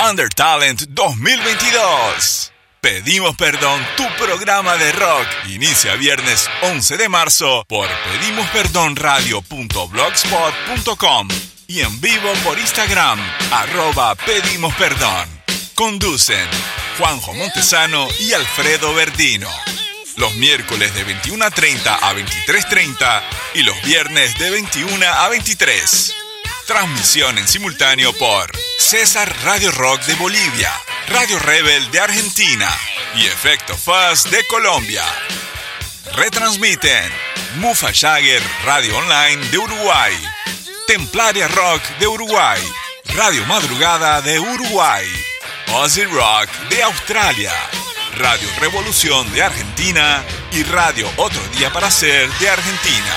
Under Talent 2022. Pedimos Perdón, tu programa de rock. Inicia viernes 11 de marzo por pedimosperdonradio.blogspot.com y en vivo por Instagram, arroba Pedimos Perdón. Conducen Juanjo Montesano y Alfredo Verdino. Los miércoles de 21 a 30 a 23.30 y los viernes de 21 a 23. Transmisión en simultáneo por César Radio Rock de Bolivia, Radio Rebel de Argentina y Efecto Fuzz de Colombia. Retransmiten Mufa Jagger Radio Online de Uruguay, Templaria Rock de Uruguay, Radio Madrugada de Uruguay, Ozzy Rock de Australia, Radio Revolución de Argentina y Radio Otro Día para Ser de Argentina.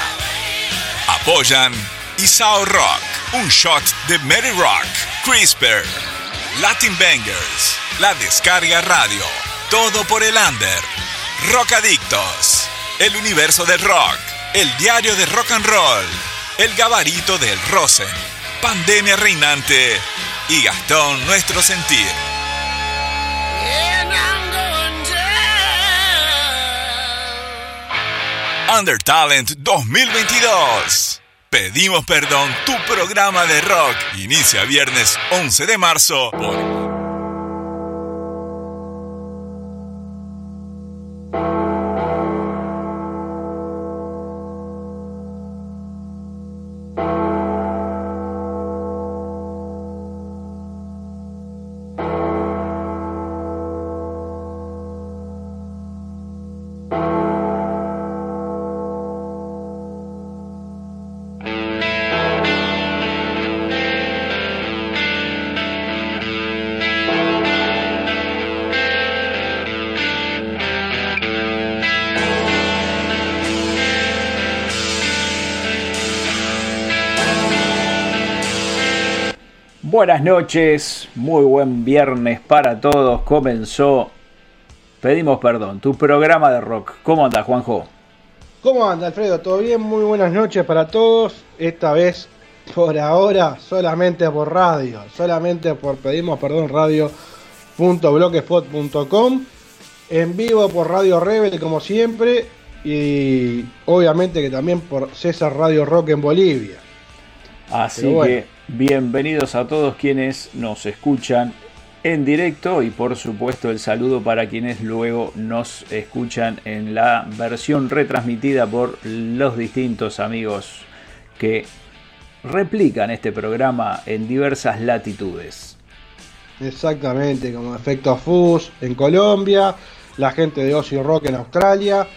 Apoyan Isao Rock, un shot de Mary Rock, CRISPR, Latin Bangers, La Descarga Radio, todo por el under, Rock Adictos, El Universo del Rock, El Diario de Rock and Roll, El Gabarito del Rosen, Pandemia Reinante y Gastón Nuestro Sentir. Under Talent 2022. Pedimos Perdón, tu programa de rock. Inicia viernes 11 de marzo por Buenas noches, muy buen viernes para todos. Comenzó, pedimos perdón, tu programa de rock. ¿Cómo anda, Juanjo? ¿Cómo anda, Alfredo? ¿Todo bien? Muy buenas noches para todos. Esta vez, por ahora, solamente por radio. Solamente por pedimos perdón radio.blogspot.com. En vivo por Radio Rebel, como siempre. Y obviamente que también por César Radio Rock en Bolivia. Así que Bienvenidos a todos quienes nos escuchan en directo y por supuesto el saludo para quienes luego nos escuchan en la versión retransmitida por los distintos amigos que replican este programa en diversas latitudes. Exactamente, como Efecto Fus en Colombia, la gente de Ozzy Rock en Australia,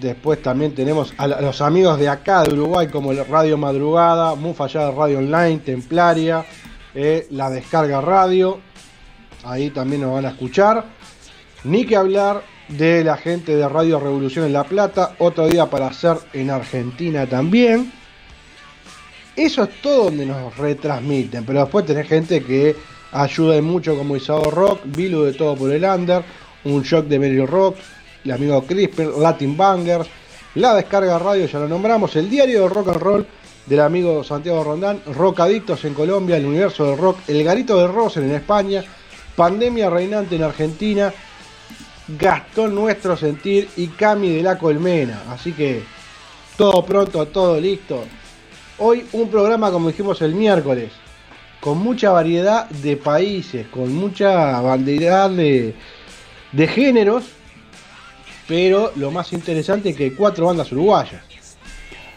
Después también tenemos a los amigos de acá de Uruguay como Radio Madrugada, Mufallada Radio Online, Templaria, eh, La Descarga Radio. Ahí también nos van a escuchar. Ni que hablar de la gente de Radio Revolución en La Plata. Otro día para hacer en Argentina también. Eso es todo donde nos retransmiten. Pero después tenés gente que ayuda mucho como Isao Rock, Vilu de Todo por el Under, un shock de Meryl Rock, el amigo CRISPR, Latin Bangers, la descarga radio, ya lo nombramos, el diario de rock and roll del amigo Santiago Rondán, Rock Adictos en Colombia, el universo del rock, el garito de Rosen en España, pandemia reinante en Argentina, Gastón Nuestro Sentir y Cami de la Colmena. Así que todo pronto, todo listo. Hoy un programa como dijimos el miércoles, con mucha variedad de países, con mucha variedad de, de géneros pero lo más interesante es que hay cuatro bandas uruguayas.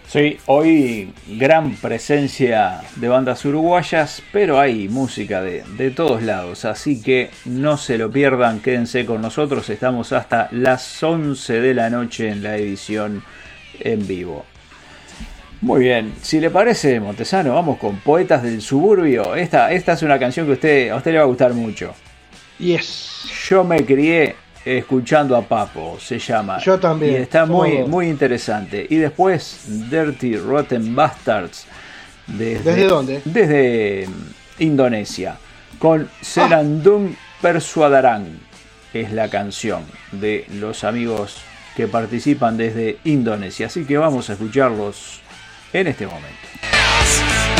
Sí, hoy gran presencia de bandas uruguayas, pero hay música de, de, todos lados, así que no se lo pierdan, quédense con nosotros, estamos hasta las 11 de la noche en la edición en vivo. Muy bien, si le parece, Montesano, vamos con Poetas del Suburbio. Esta, esta es una canción que usted, a usted le va a gustar mucho. Yes. Yo me crié escuchando a Papo, se llama. Yo también. Y está muy, muy interesante. Y después Dirty Rotten Bastards. Desde, ¿Desde dónde? Desde Indonesia. Con Serandum Persuadarán. Es la canción de los amigos que participan desde Indonesia. Así que vamos a escucharlos en este momento.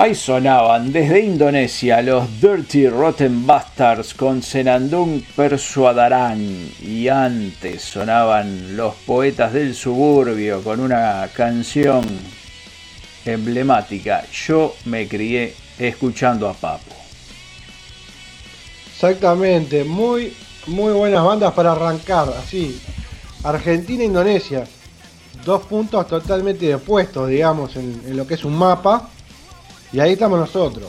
Ahí sonaban desde Indonesia los Dirty Rotten Bastards con Senandung Persuadarán y antes sonaban los Poetas del Suburbio con una canción emblemática. Yo me crié escuchando a Papo. Exactamente, muy, muy buenas bandas para arrancar, así. Argentina e Indonesia, dos puntos totalmente opuestos, digamos, en lo que es un mapa y ahí estamos nosotros,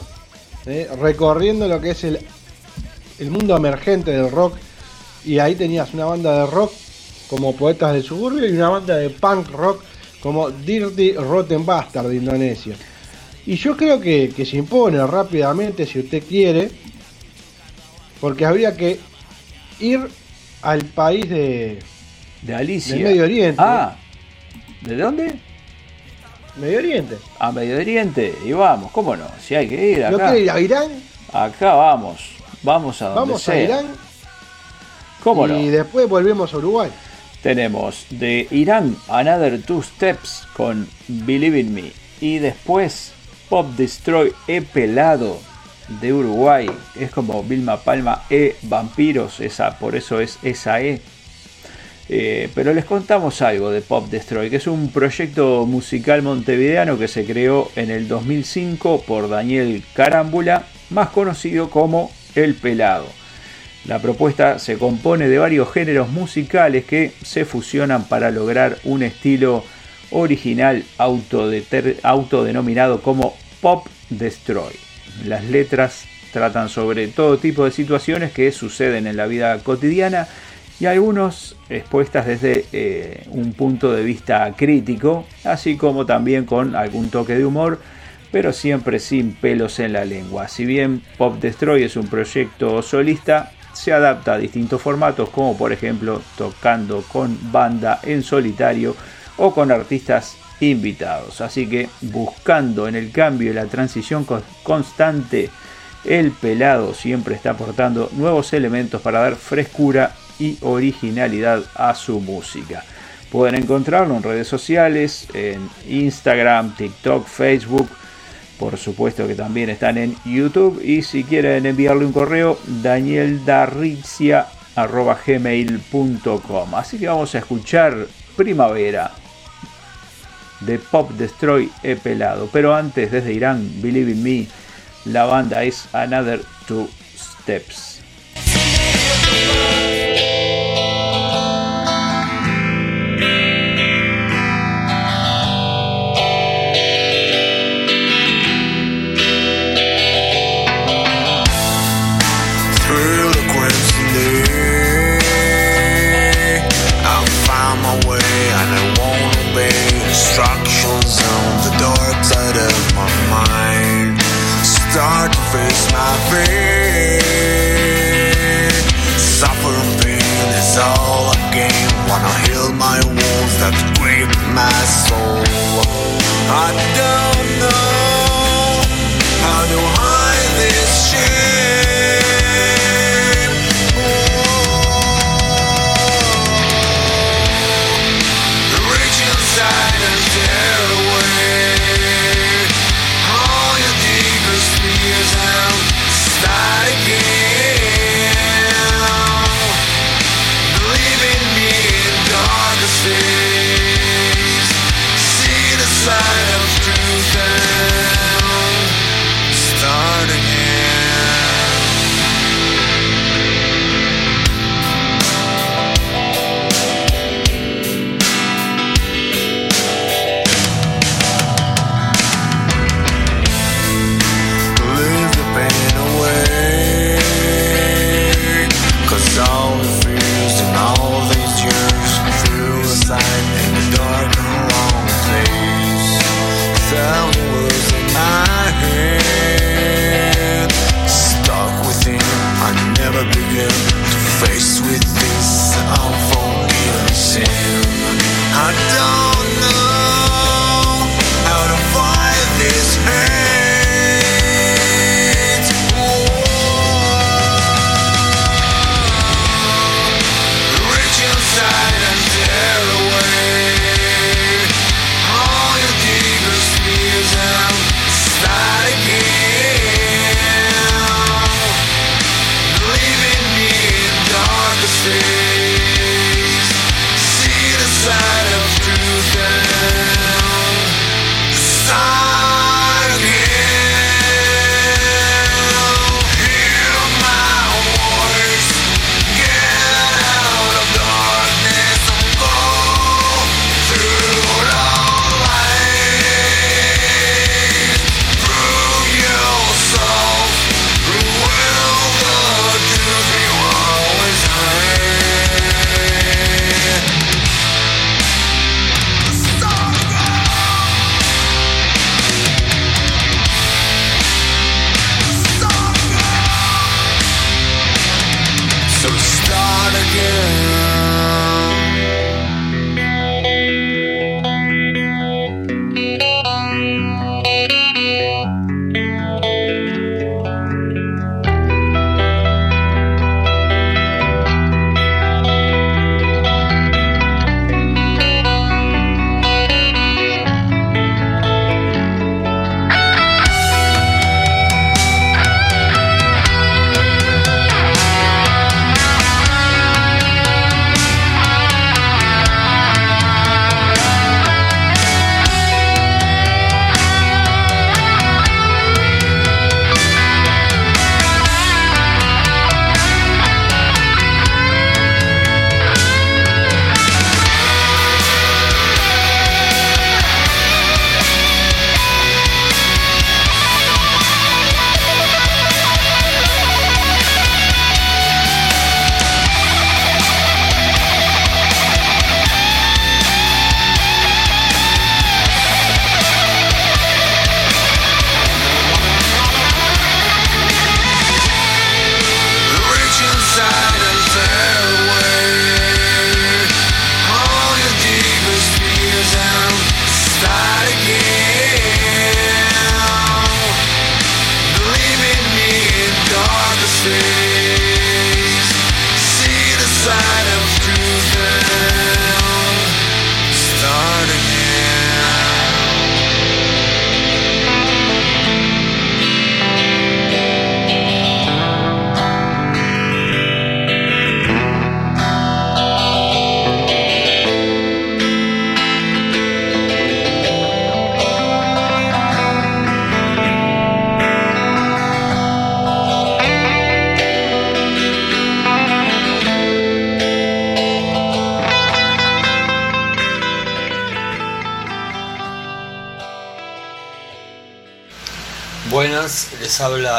¿eh? recorriendo lo que es el, el mundo emergente del rock. Y ahí tenías una banda de rock como Poetas del Suburbio y una banda de punk rock como Dirty Rotten Bastard de Indonesia. Y yo creo que, se impone rápidamente si usted quiere, porque habría que ir al país de, de Alicia. Del Medio Oriente. Ah, ¿de dónde? Medio Oriente. A Medio Oriente, y vamos, ¿cómo no? Si hay que ir acá. ¿No quiere ir a Irán? Acá vamos, vamos a donde Vamos a Irán. ¿Cómo no? Y después volvemos a Uruguay. Tenemos de Irán Another Two Steps con Believe in Me. Y después Pop Destroy E Pelado de Uruguay. Es como Vilma Palma E Vampiros, esa, por eso es esa E. Eh, pero les contamos algo de Pop Destroy, que es un proyecto musical montevideano que se creó en el 2005 por Daniel Carámbula, más conocido como El Pelado. La propuesta se compone de varios géneros musicales que se fusionan para lograr un estilo original autodenominado como Pop Destroy. Las letras tratan sobre todo tipo de situaciones que suceden en la vida cotidiana y algunos expuestas desde eh, un punto de vista crítico, así como también con algún toque de humor, pero siempre sin pelos en la lengua. Si bien Pop Destroy es un proyecto solista, se adapta a distintos formatos, como por ejemplo tocando con banda en solitario o con artistas invitados. Así que buscando en el cambio y la transición constante, el pelado siempre está aportando nuevos elementos para dar frescura y originalidad a su música. Pueden encontrarlo en redes sociales, en Instagram, TikTok, Facebook. Por supuesto que también están en YouTube. Y si quieren enviarle un correo, danieldarrizia.gmail.com. Así que vamos a escuchar Primavera de Pop Destroy E Pelado. Pero antes, desde Irán, Believe in Me, la banda es Another Two Steps. Yeah.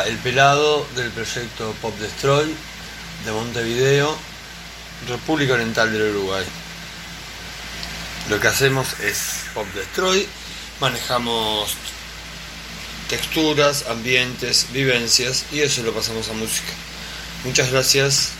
El Pelado del proyecto Pop Destroy de Montevideo, República Oriental del Uruguay. Lo que hacemos es Pop Destroy, manejamos texturas, ambientes, vivencias y eso lo pasamos a música. Muchas gracias.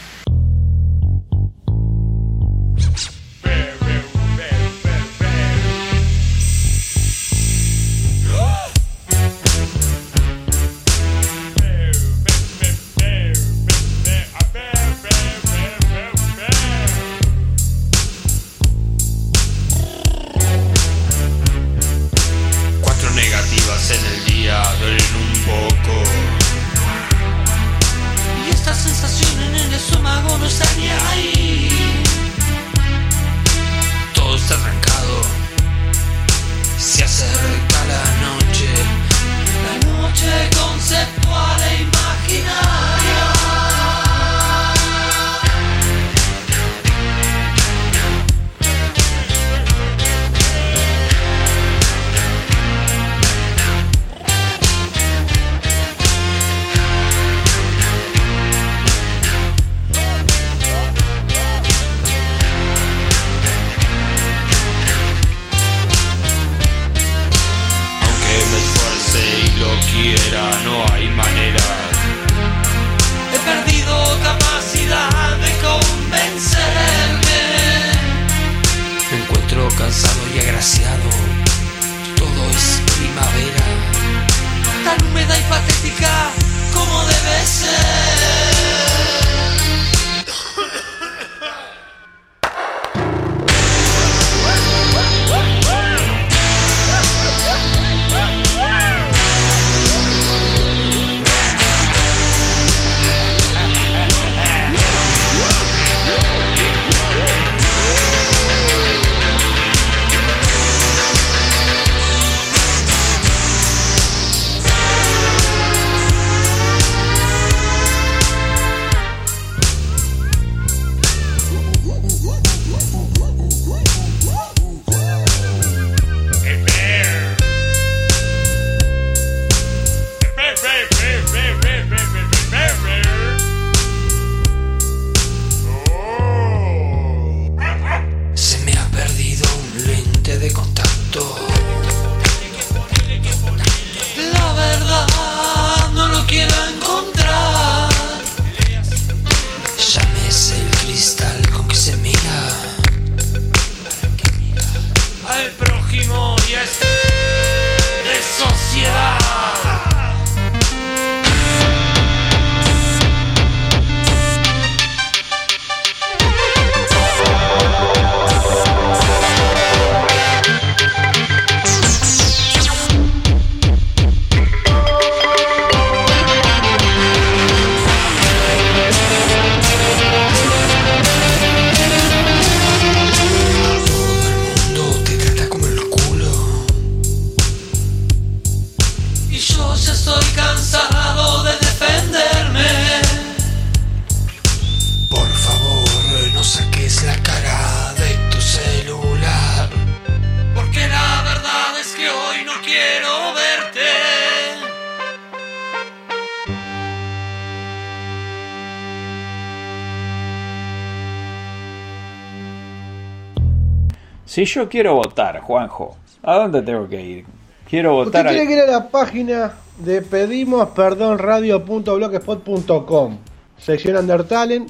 Si yo quiero votar, Juanjo, ¿a dónde tengo que ir? Quiero Usted votar. tiene al- que ir a la página de pedimos perdón radio.blogspot.com, sección Undertalen,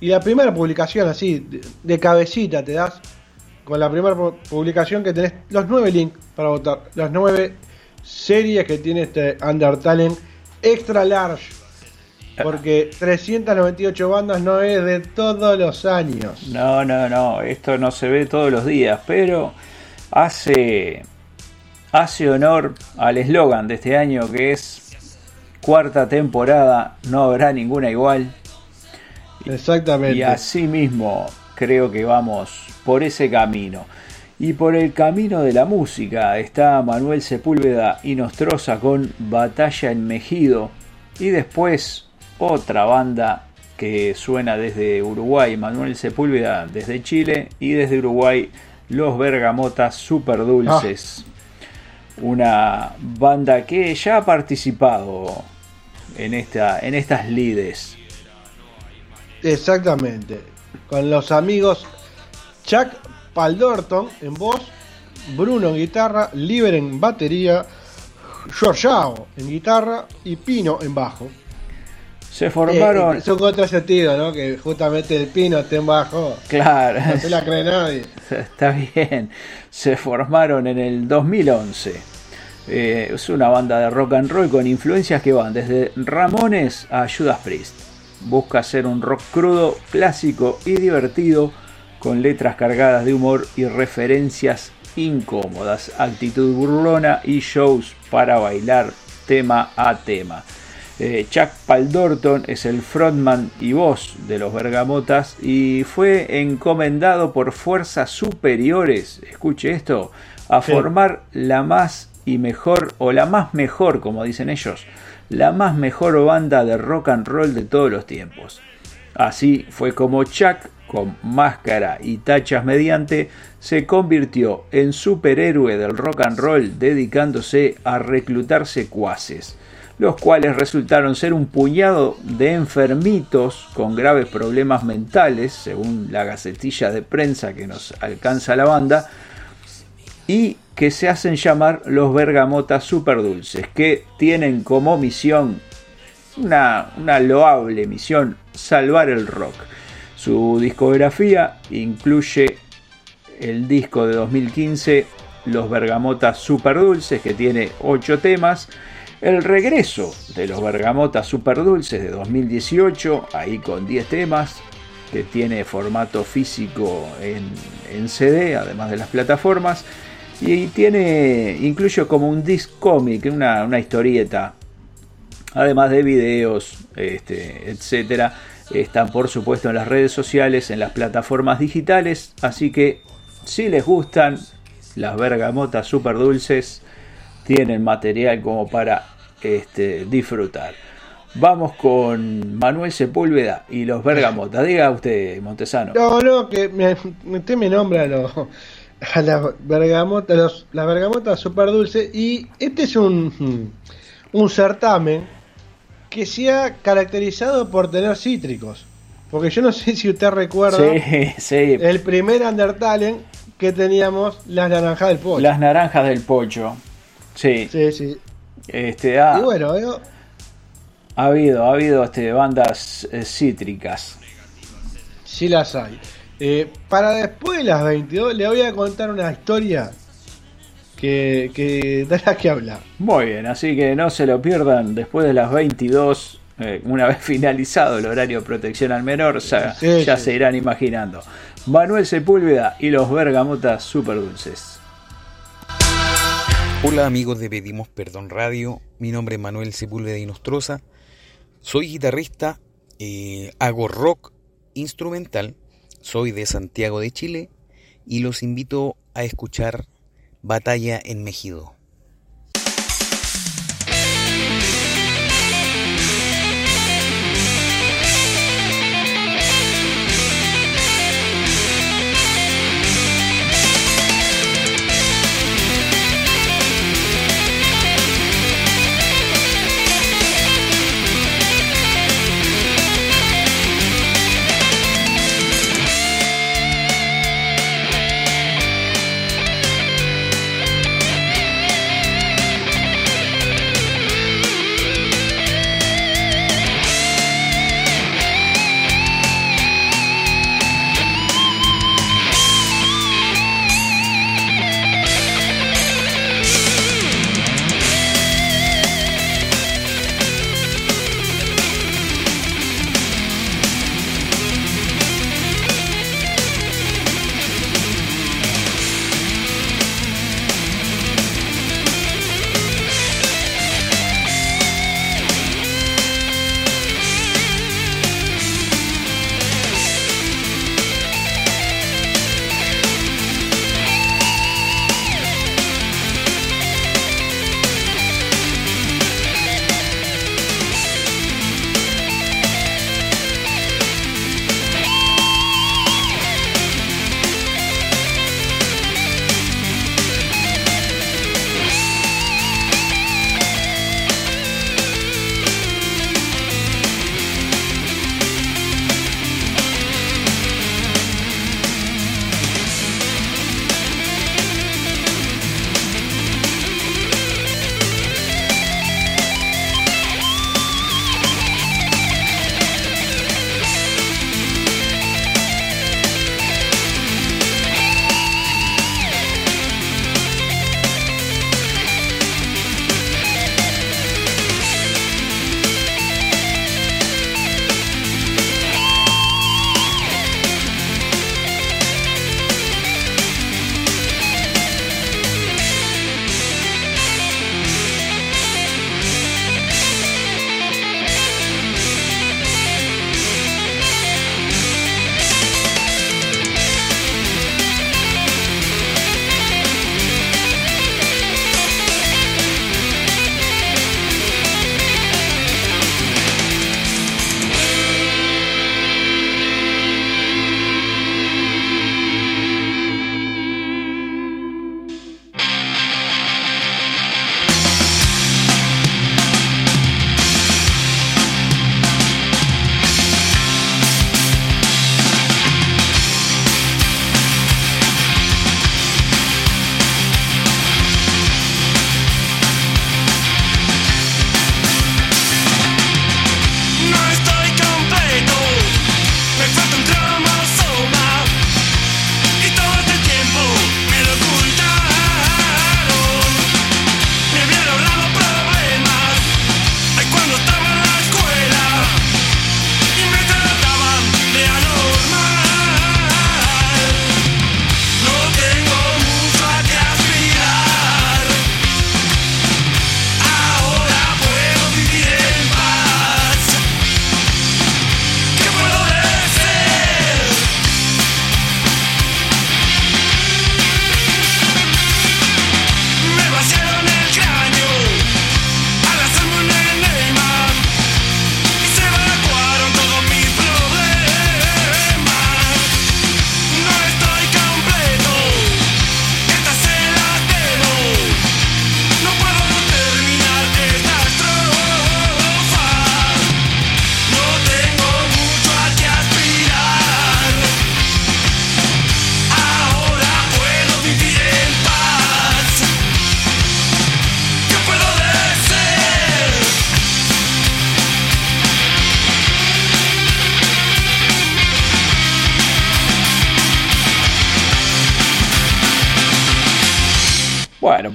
y la primera publicación así, de, de cabecita te das, con la primera pu- publicación que tenés los nueve links para votar. Las nueve series que tiene este Undertale Extra Large. Porque 398 bandas no es de todos los años. No, no, no, esto no se ve todos los días, pero hace, hace honor al eslogan de este año que es cuarta temporada, no habrá ninguna igual. Exactamente. Y así mismo creo que vamos por ese camino. Y por el camino de la música está Manuel Sepúlveda y Nostroza con Batalla en Mejido. Y después otra banda que suena desde Uruguay, Manuel Sepúlveda desde Chile y desde Uruguay Los Bergamotas Super Dulces. Una banda que ya ha participado en, esta, en estas lides. Exactamente. Con los amigos Chuck Paldorton en voz, Bruno en guitarra, Liber en batería, Giorgiao en guitarra y Pino en bajo. Se formaron... Eh, son otro sentido, ¿no? Que justamente el Pino esté en bajo. Claro. No se la cree nadie. Está bien. Se formaron en el 2011. Eh, es una banda de rock and roll con influencias que van desde Ramones a Judas Priest. Busca ser un rock crudo, clásico y divertido, con letras cargadas de humor y referencias incómodas, actitud burlona y shows para bailar tema a tema. Eh, Chuck Paldorton es el frontman y voz de los Bergamotas y fue encomendado por fuerzas superiores, escuche esto, a Sí. formar la más y mejor, o la más mejor, como dicen ellos, la más mejor banda de rock and roll de todos los tiempos. Así fue como Chuck, con máscara y tachas mediante, se convirtió en superhéroe del rock and roll dedicándose a reclutar secuaces, los cuales resultaron ser un puñado de enfermitos con graves problemas mentales, según la gacetilla de prensa que nos alcanza la banda, y que se hacen llamar los Bergamotas Superdulces, que tienen como misión una, una loable misión, salvar el rock. Su discografía incluye el disco de 2015, Los Bergamotas Superdulces, que tiene 8 temas, el regreso de los Bergamotas Superdulces de 2018, ahí con 10 temas, que tiene formato físico en, CD, además de las plataformas, y tiene, incluye como un disc cómic, una, una historieta, además de videos, este, etcétera. Están por supuesto en las redes sociales, en las plataformas digitales, así que si les gustan las bergamotas super dulces, tienen material como para este, disfrutar. Vamos con Manuel Sepúlveda y los bergamotas. Diga usted, Montesano. No, no, que me, usted me nombra a, los, a las bergamotas, los, las bergamotas super dulces y este es un, un certamen que se ha caracterizado por tener cítricos. Porque yo no sé si usted recuerda Sí, sí. el primer Undertale que teníamos las naranjas del pollo. Las naranjas del pocho. Sí. Sí, sí. Este, ha, Y bueno, yo- ha habido, ha habido este, bandas eh, cítricas. sí las hay. Eh, para después de las 22 le voy a contar una historia que, que da que hablar. Muy bien, así que no se lo pierdan después de las 22, eh, una vez finalizado el horario de protección al menor, ya, Sí, ya sí. se irán imaginando. Manuel Sepúlveda y los Bergamotas Super Dulces. Hola amigos de Pedimos Perdón Radio, mi nombre es Manuel Sepúlveda y Nostroza, soy guitarrista, eh, hago rock instrumental, soy de Santiago de Chile y los invito a escuchar Batalla en Mejido.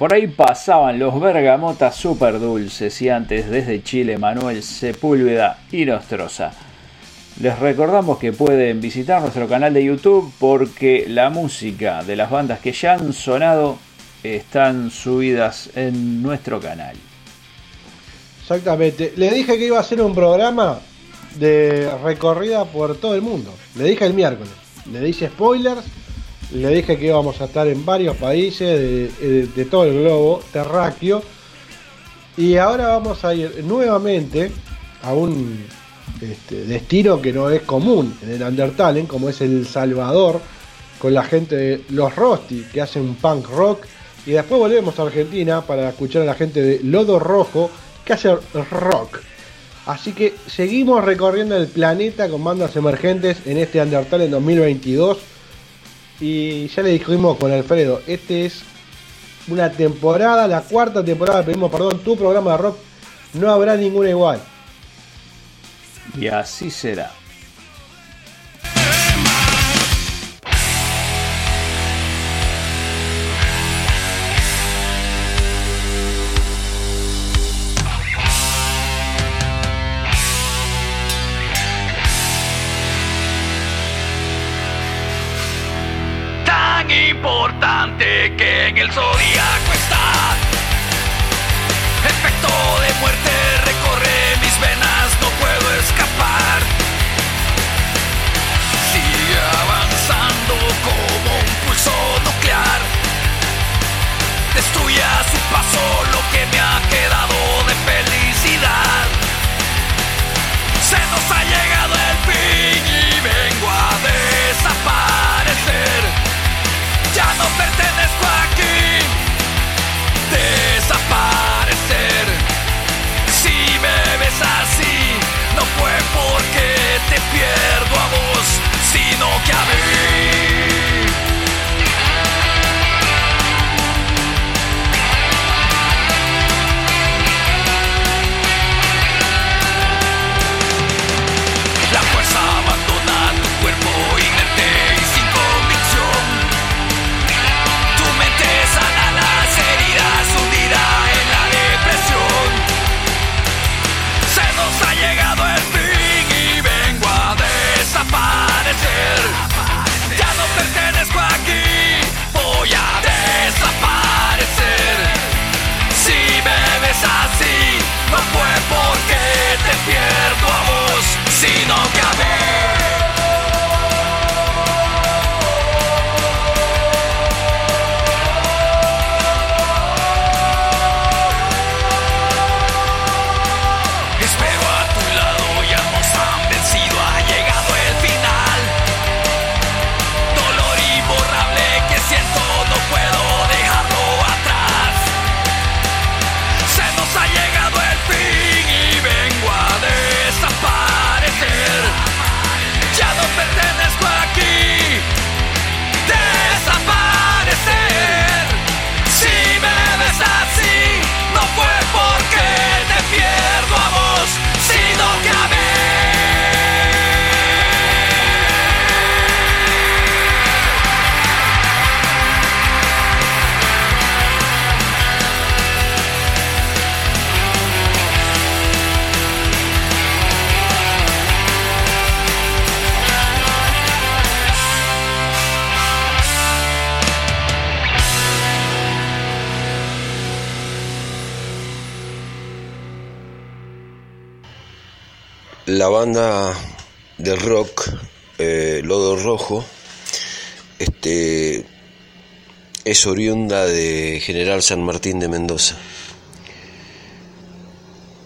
Por ahí pasaban los bergamotas super dulces y antes desde Chile Manuel Sepúlveda y Nostroza. Les recordamos que pueden visitar nuestro canal de YouTube porque la música de las bandas que ya han sonado están subidas en nuestro canal. Exactamente. Le dije que iba a hacer un programa de recorrida por todo el mundo. Le dije el miércoles. Le dije spoilers. Le dije que íbamos a estar en varios países de, todo el globo terráqueo. Y ahora vamos a ir nuevamente a un este, destino que no es común en el Undertale, como es El Salvador, con la gente de Los Rosti, que hacen punk rock. Y después volvemos a Argentina para escuchar a la gente de Lodo Rojo, que hace rock. Así que seguimos recorriendo el planeta con bandas emergentes en este Undertale en 2022. Y ya le dijimos con Alfredo, este es una temporada, la cuarta temporada, pedimos perdón, tu programa de rock no habrá ninguna igual. Y así será. Te pierdo a vos, sino que a vos, sino banda de rock eh, Lodo Rojo este, es oriunda de General San Martín de Mendoza.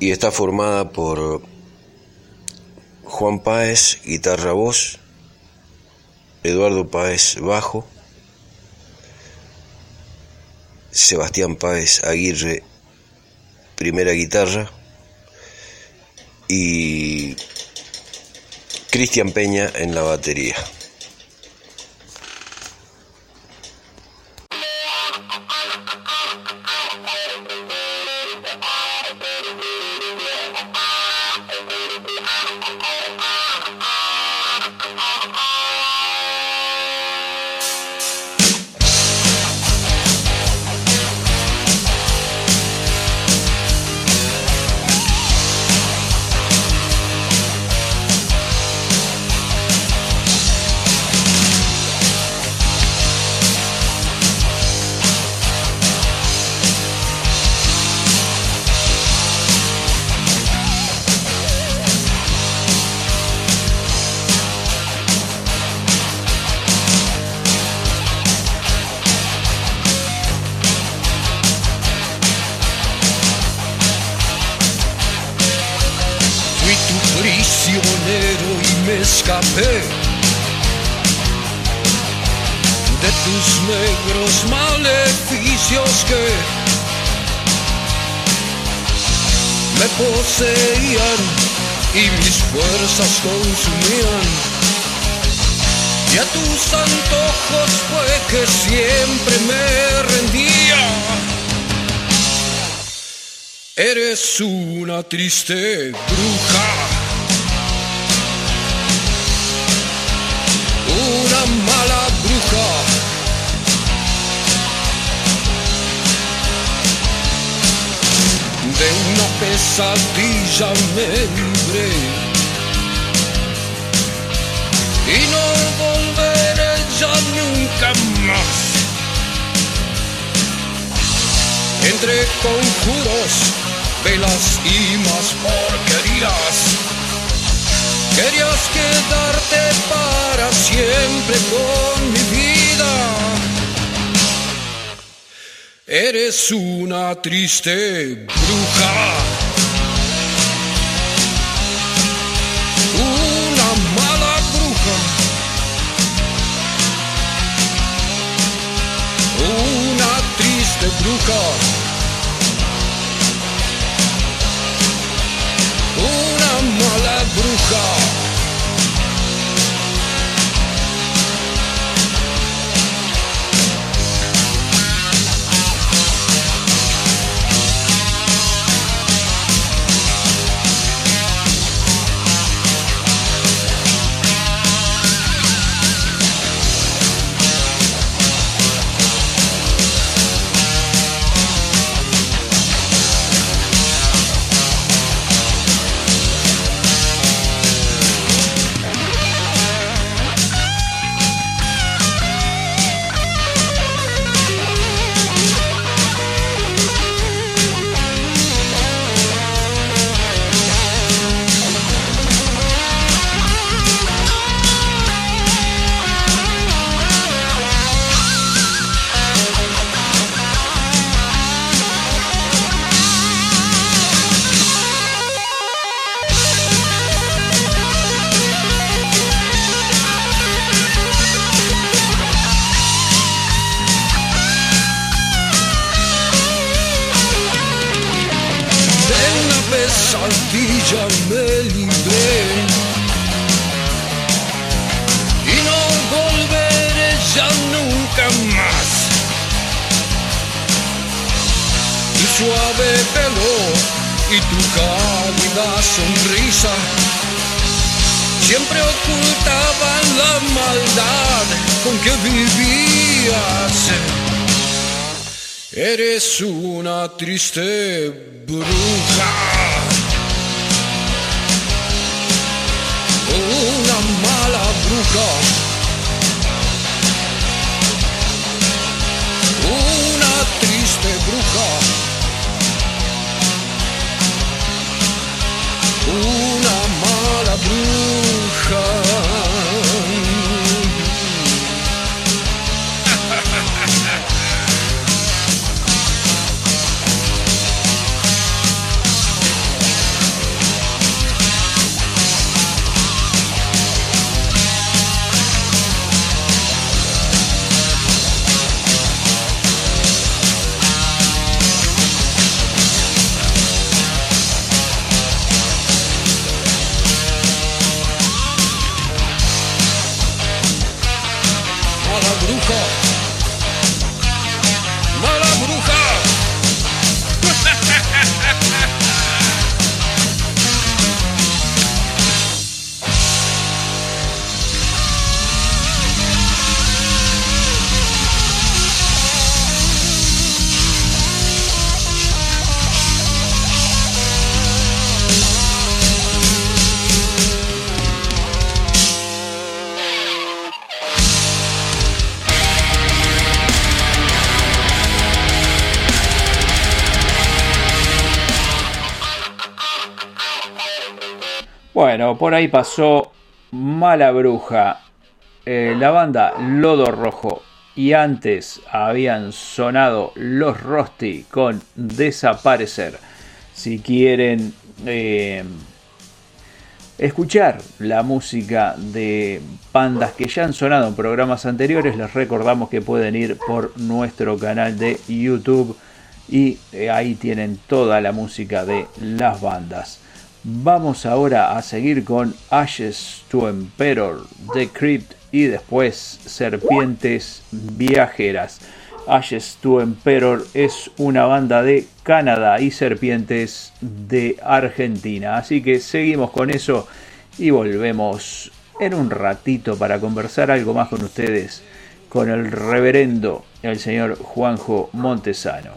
Y está formada por Juan Páez, guitarra voz, Eduardo Páez, bajo, Sebastián Páez Aguirre, primera guitarra, y Cristian Peña en la batería. Tus negros maleficios que me poseían y mis fuerzas consumían. Y a tus antojos fue que siempre me rendía. Eres una triste bruja. Pesadilla me libré. Y no volveré ya nunca más. Entre conjuros, velas y más porquerías. Querías quedarte para siempre con mi vida. Eres una triste bruja. Una mala bruja. Una triste bruja. Una mala bruja. Bueno, por ahí pasó Mala Bruja, eh, la banda Lodo Rojo y antes habían sonado Los Rosti con Desaparecer. Si quieren eh, escuchar la música de bandas que ya han sonado en programas anteriores, les recordamos que pueden ir por nuestro canal de YouTube y eh, ahí tienen toda la música de las bandas. Vamos ahora a seguir con Ashes to Emperor, The Crypt y después Serpientes Viajeras. Ashes to Emperor es una banda de Canadá y Serpientes de Argentina. Así que seguimos con eso y volvemos en un ratito para conversar algo más con ustedes con el reverendo, el señor Juanjo Montesano.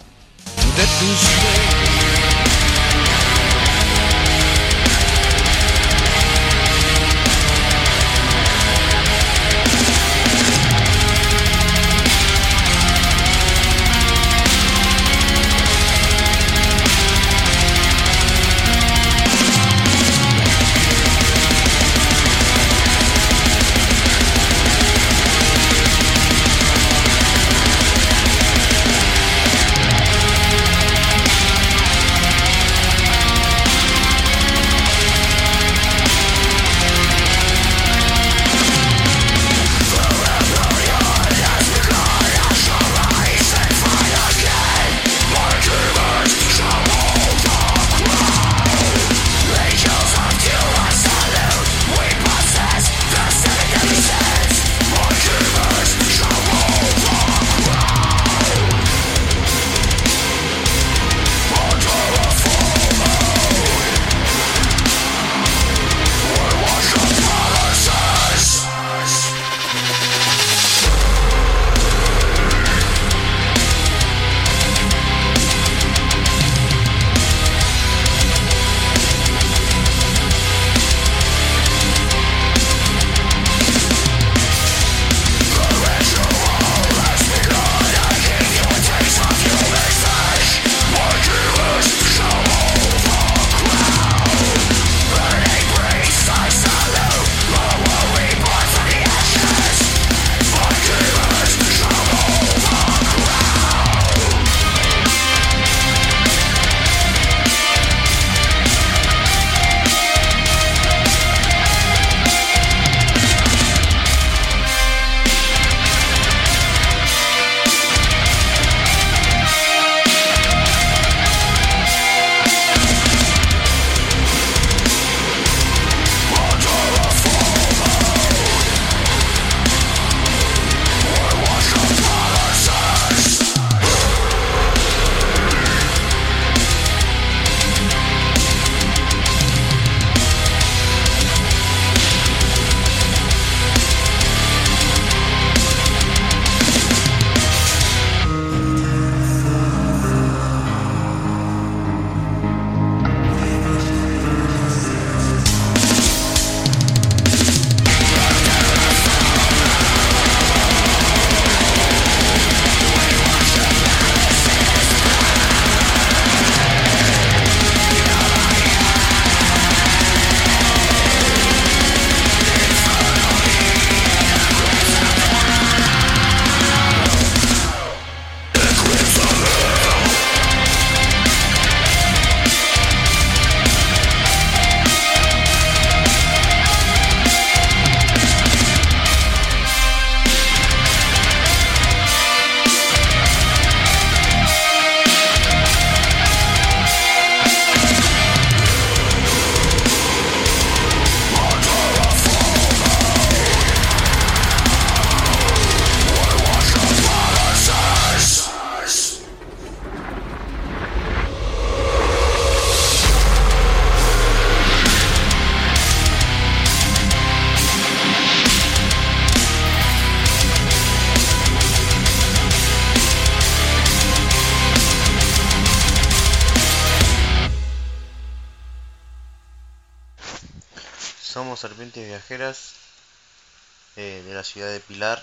Ciudad de Pilar,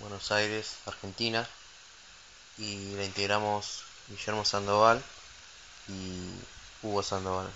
Buenos Aires, Argentina, y la integramos Guillermo Sandoval y Hugo Sandoval.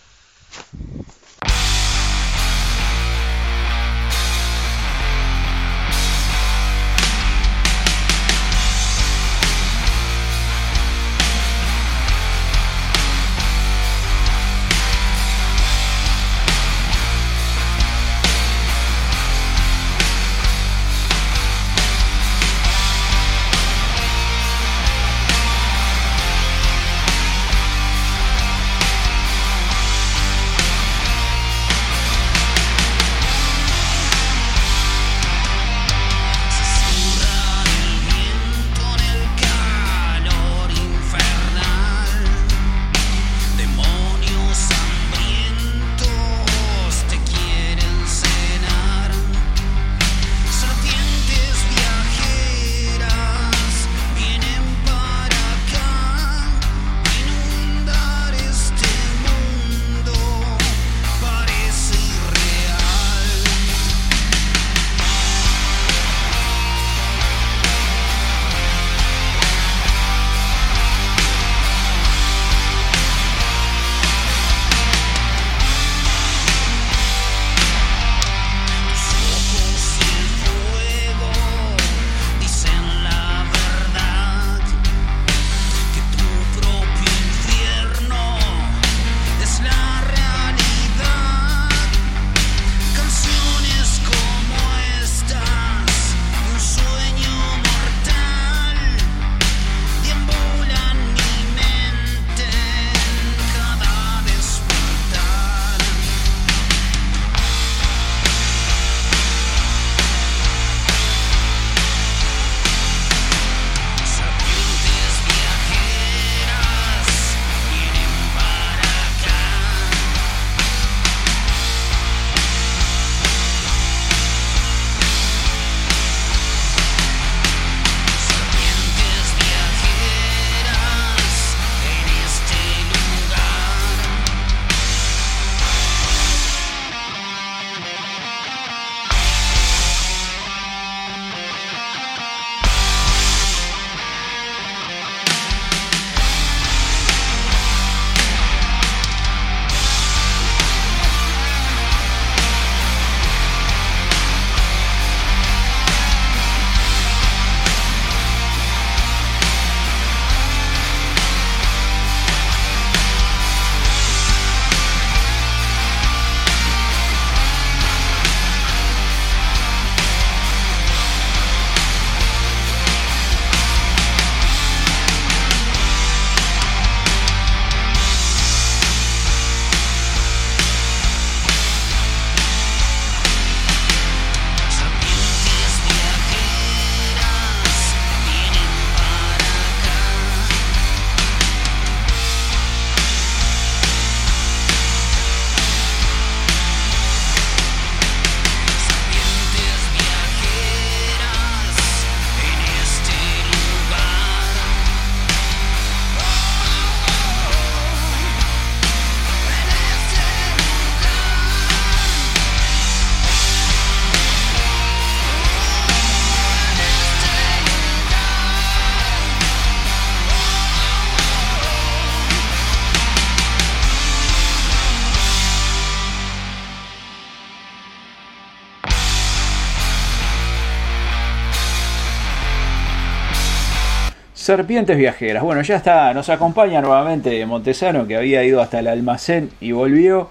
Serpientes Viajeras. Bueno, ya está, nos acompaña nuevamente Montesano, que había ido hasta el almacén y volvió.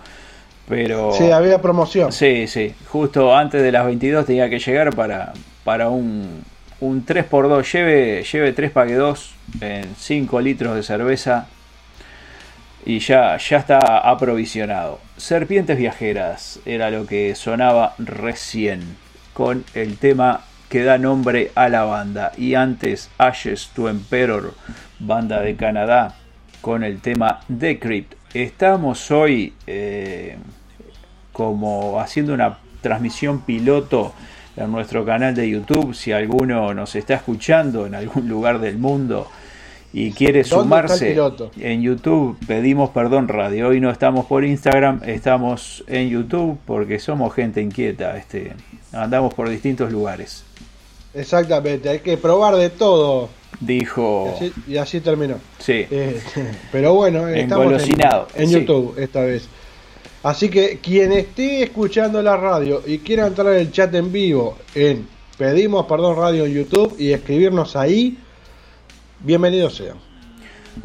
Pero. Sí, había promoción. Sí, sí. Justo antes de las 22 tenía que llegar para, para un, un 3x2. Lleve, lleve 3 pague 2 en 5 litros de cerveza. Y ya, ya está aprovisionado. Serpientes Viajeras era lo que sonaba recién. Con el tema que da nombre a la banda. Y antes Ashes to Emperor, banda de Canadá, con el tema Decrypt. Estamos hoy eh, como haciendo una transmisión piloto en nuestro canal de YouTube. Si alguno nos está escuchando en algún lugar del mundo y quiere sumarse en YouTube, pedimos perdón radio. Hoy no estamos por Instagram, estamos en YouTube porque somos gente inquieta. Este, andamos por distintos lugares. Exactamente, hay que probar de todo. Dijo. Y así, terminó. Sí. Eh, pero bueno, estamos en, en YouTube esta vez. Así que quien esté escuchando la radio y quiera entrar en el chat en vivo en Pedimos Perdón Radio en YouTube y escribirnos ahí, bienvenidos sean.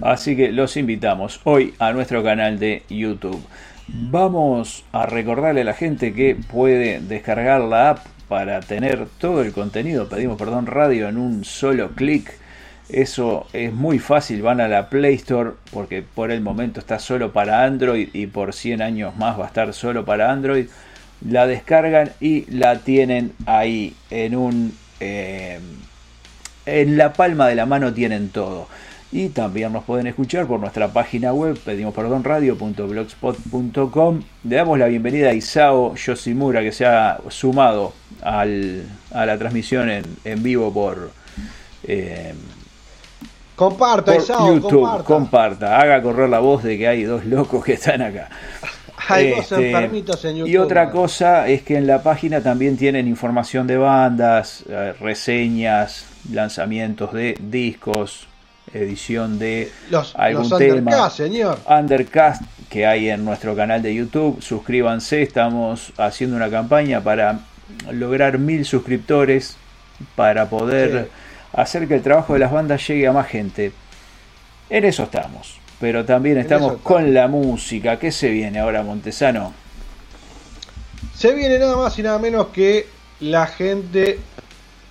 Así que los invitamos hoy a nuestro canal de YouTube. Vamos a recordarle a la gente que puede descargar la app para tener todo el contenido, pedimos perdón, radio en un solo clic eso es muy fácil, van a la Play Store porque por el momento está solo para Android y por 100 años más va a estar solo para Android. La descargan y la tienen ahí en un... Eh, en la palma de la mano tienen todo. Y también nos pueden escuchar por nuestra página web, pedimos perdón radio.blogspot.com. Le damos la bienvenida a Isao Yoshimura que se ha sumado al, a la transmisión en, en vivo por... Eh, Comparta, YouTube, comparta. haga correr la voz de que hay dos locos que están acá. hay dos este, enfermitos en YouTube. Y otra cosa es que en la página también tienen información de bandas, eh, reseñas, lanzamientos de discos, edición de los, algún los tema. señor. Undercast que hay en nuestro canal de YouTube. Suscríbanse, estamos haciendo una campaña para lograr mil suscriptores para poder hacer que el trabajo de las bandas llegue a más gente. En eso estamos. Pero también estamos con la música. ¿Qué se viene ahora, Montesano? Se viene nada más y nada menos que la gente,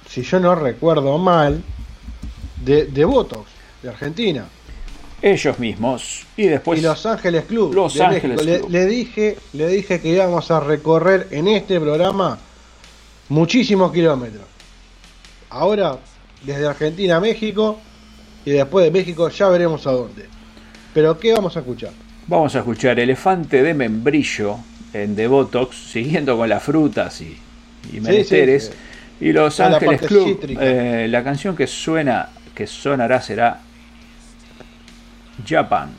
si yo no recuerdo mal, de, de Botox, de Argentina. Ellos mismos. Y después. Y Los Ángeles Club. Los Ángeles Club. Le, dije, le dije que íbamos a recorrer en este programa muchísimos kilómetros. Ahora desde Argentina a México y después de México ya veremos a dónde. Pero ¿qué vamos a escuchar? Vamos a escuchar Elefante de Membrillo en The Botox, siguiendo con las frutas y, y menesteres. Y Los Ángeles Club, eh, la canción que suena, que sonará será Japan.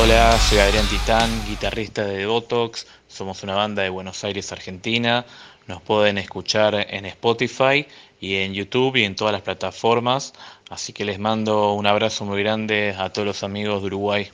Hola, soy Adrián Titán, guitarrista de Botox. Somos una banda de Buenos Aires, Argentina. Nos pueden escuchar en Spotify y en YouTube y en todas las plataformas. Así que les mando un abrazo muy grande a todos los amigos de Uruguay.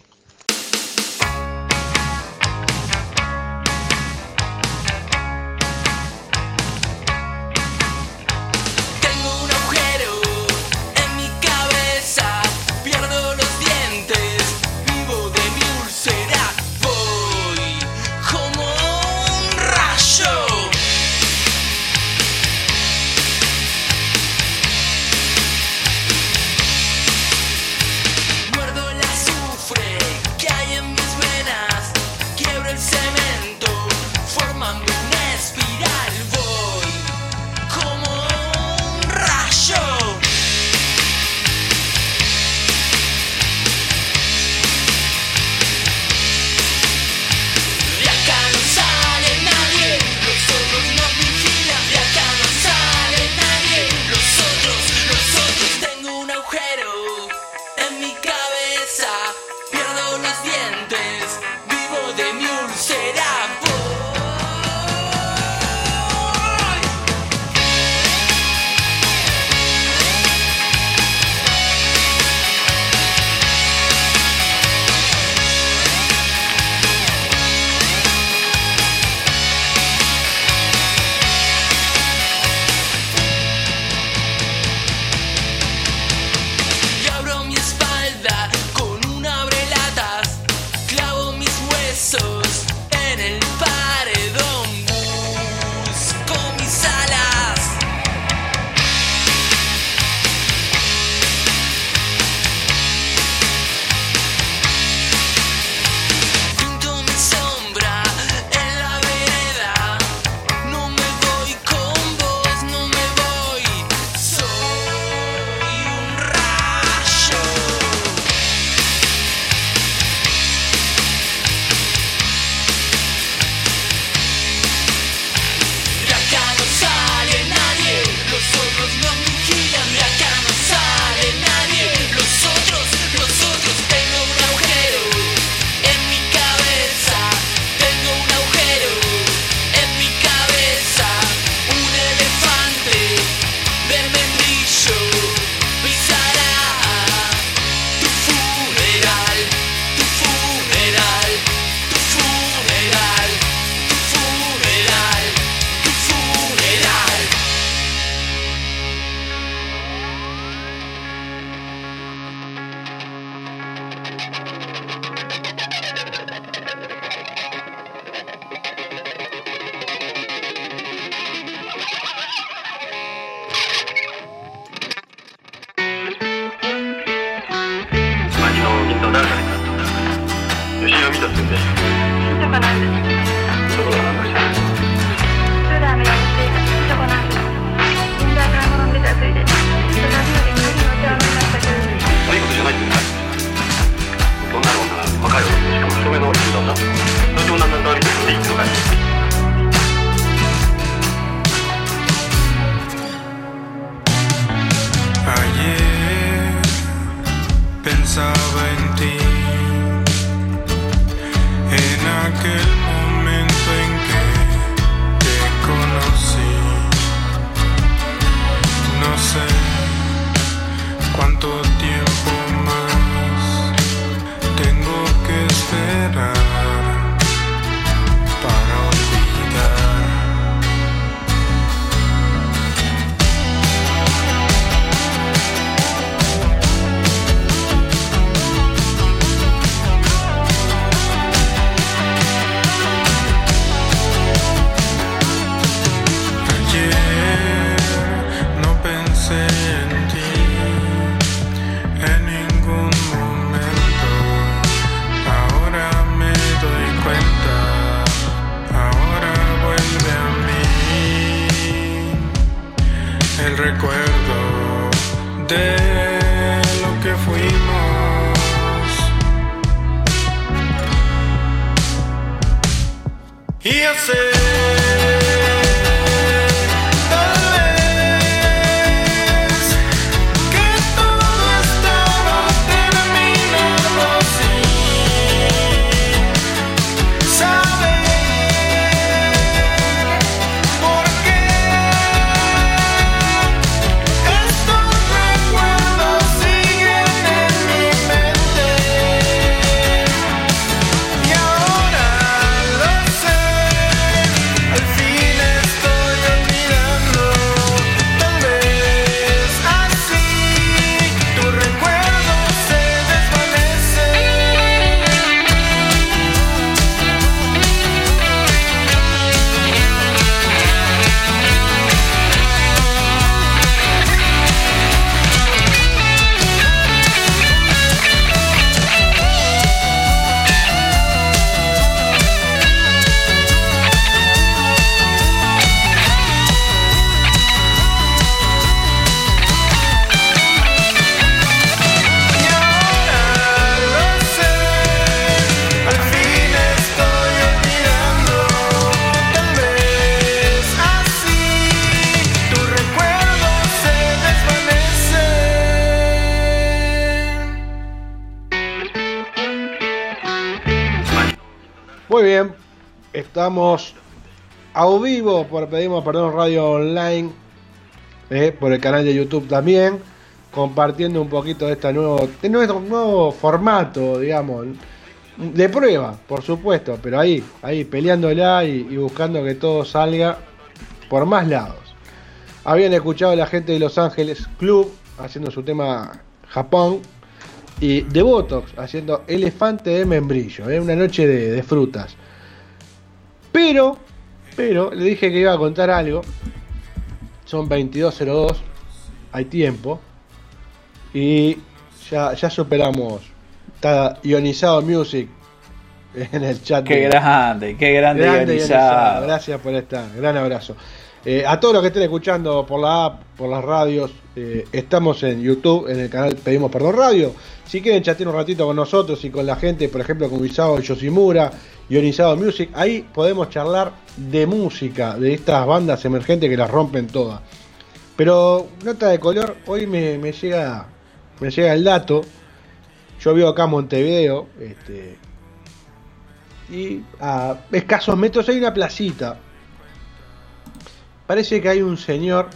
Estamos a vivo por Pedimos Perdón Radio Online, eh, por el canal de YouTube también, compartiendo un poquito de este nuevo, de nuestro nuevo formato, digamos, de prueba, por supuesto, pero ahí, ahí peleándola y, buscando que todo salga por más lados. Habían escuchado a la gente de Los Ángeles Club haciendo su tema Japón y de Botox haciendo Elefante de Membrillo, ¿eh? una noche de frutas. Pero, pero, le dije que iba a contar algo. Son 22.02, hay tiempo. Y ya, ya superamos. Está ionizado music en el chat. Qué de- grande, qué grande, Grande ionizado. ionizado. Gracias por estar. Gran abrazo. Eh, a todos los que estén escuchando por la app, por las radios, eh, estamos en YouTube, en el canal Pedimos Perdón Radio. Si quieren chatear un ratito con nosotros y con la gente, por ejemplo, con Isao Yoshimura, Ionizado Music, ahí podemos charlar de música, de estas bandas emergentes que las rompen todas. Pero, nota de color, hoy me, me llega me llega el dato. Yo vivo acá en Montevideo, este, y a escasos metros hay una placita. Parece que hay un señor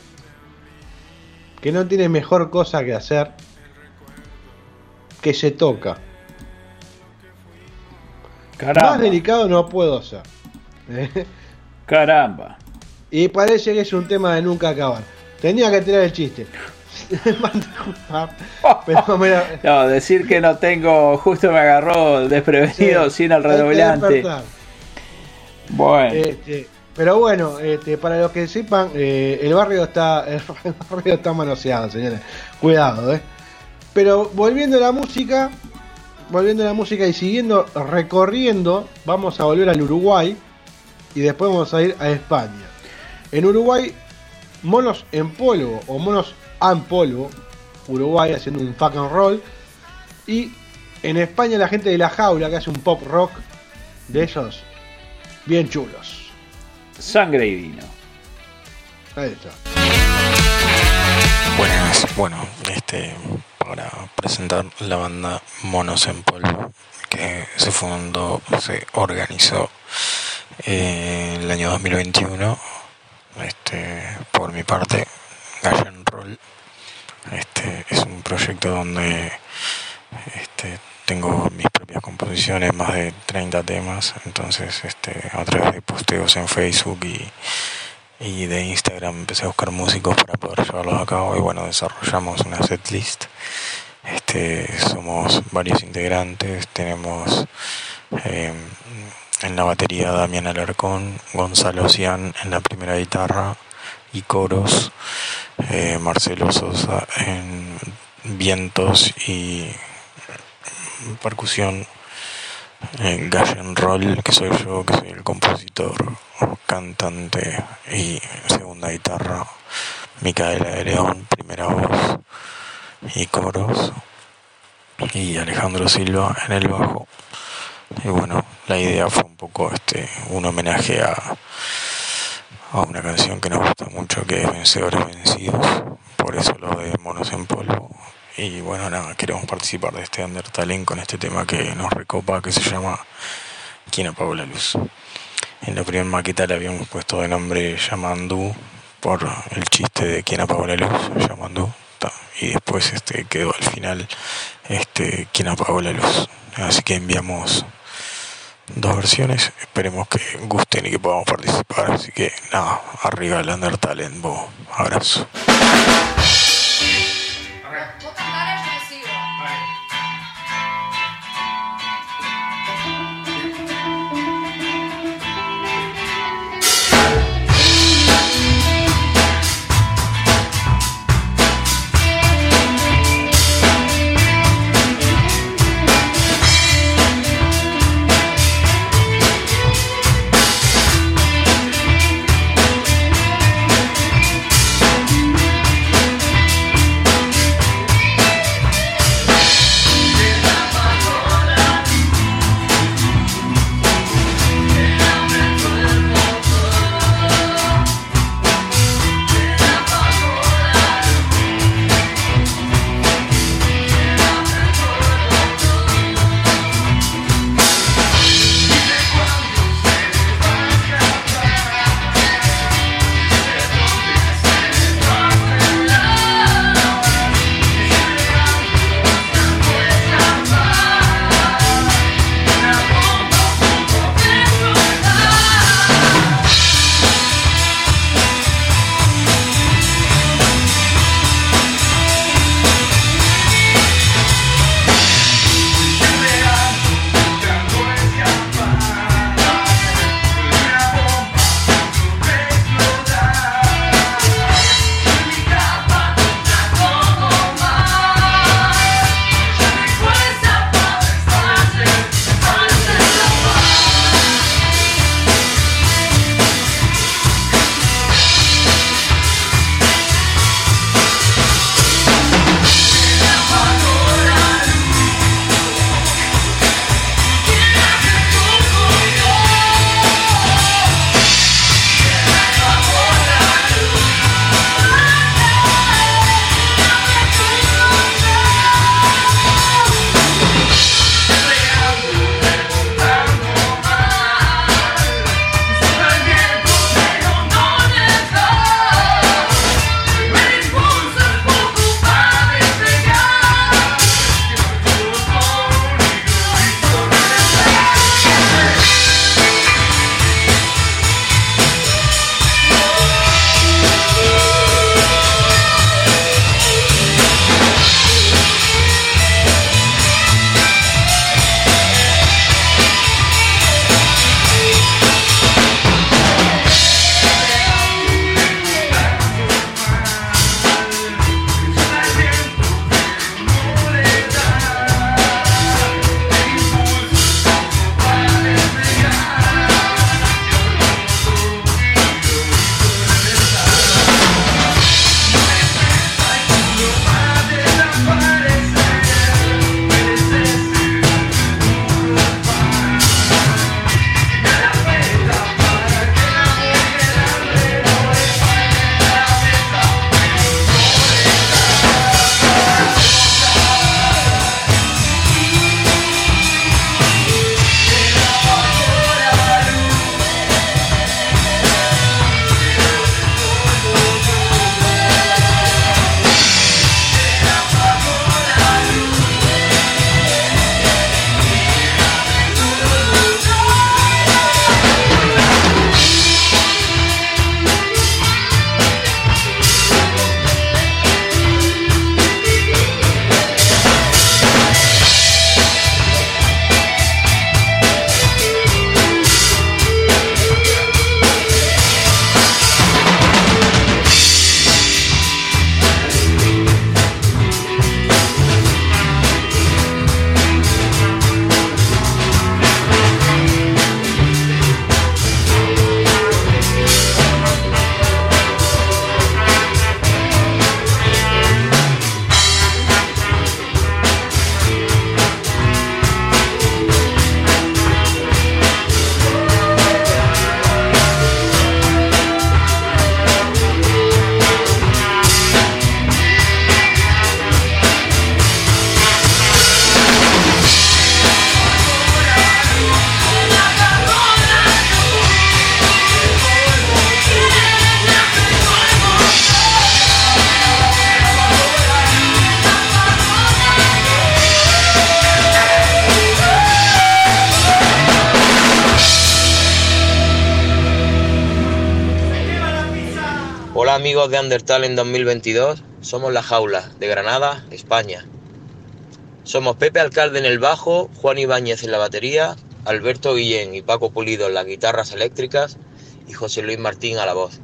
que no tiene mejor cosa que hacer que se toca. Caramba. Más delicado no puedo ser. Caramba. Y parece que es un tema de nunca acabar. Tenía que tirar el chiste. Pero mira, No, decir que no tengo, justo me agarró desprevenido Sí, sin el redoblante. Bueno, Este, pero bueno, este, para los que sepan, eh, el barrio está el barrio está manoseado, señores. Cuidado, eh. Pero volviendo a la música, volviendo a la música y siguiendo recorriendo, vamos a volver al Uruguay y después vamos a ir a España. En Uruguay, monos en polvo o monos en polvo, Uruguay haciendo un fuck and roll y En España la gente de La Jaula que hace un pop rock de esos bien chulos. Sangre y vino. Ahí está. Buenas, bueno, este para presentar la banda Monos en Polvo, que se fundó, se organizó eh, el año 2021, este, por mi parte, Gallen Roll. Este es un proyecto donde este, tengo mis propias composiciones, más de 30 temas, entonces este, a través de posteos en Facebook y, y de Instagram empecé a buscar músicos para poder llevarlos a cabo y bueno, desarrollamos una setlist. Este, somos varios integrantes, tenemos eh, en la batería Damián Alarcón, Gonzalo Cian en la primera guitarra y coros, eh, Marcelo Sosa en vientos y percusión, eh, Roll, que soy yo, que soy el compositor, cantante y segunda guitarra, Micaela de León, primera voz y coros, y Alejandro Silva en el bajo. Y bueno, la idea fue un poco este un homenaje a, a una canción que nos gusta mucho que es Vencedores Vencidos, por eso lo de Monos en Polvo. Y bueno, nada, queremos participar de este Undertale con este tema que nos recopa, que se llama ¿Quién apagó la luz? En la primera maqueta le habíamos puesto de nombre Yamandú por el chiste de ¿Quién apagó la luz? Yamandú. Y después este quedó al final este ¿Quién apagó la luz? Así que enviamos dos versiones, esperemos que gusten y que podamos participar. Así que nada, arriba el Undertalent, bo. abrazo. De Undertale en 2022, somos La Jaula, de Granada, España. Somos Pepe Alcalde en el bajo, Juan Ibáñez en la batería, Alberto Guillén y Paco Pulido en las guitarras eléctricas y José Luis Martín a la voz.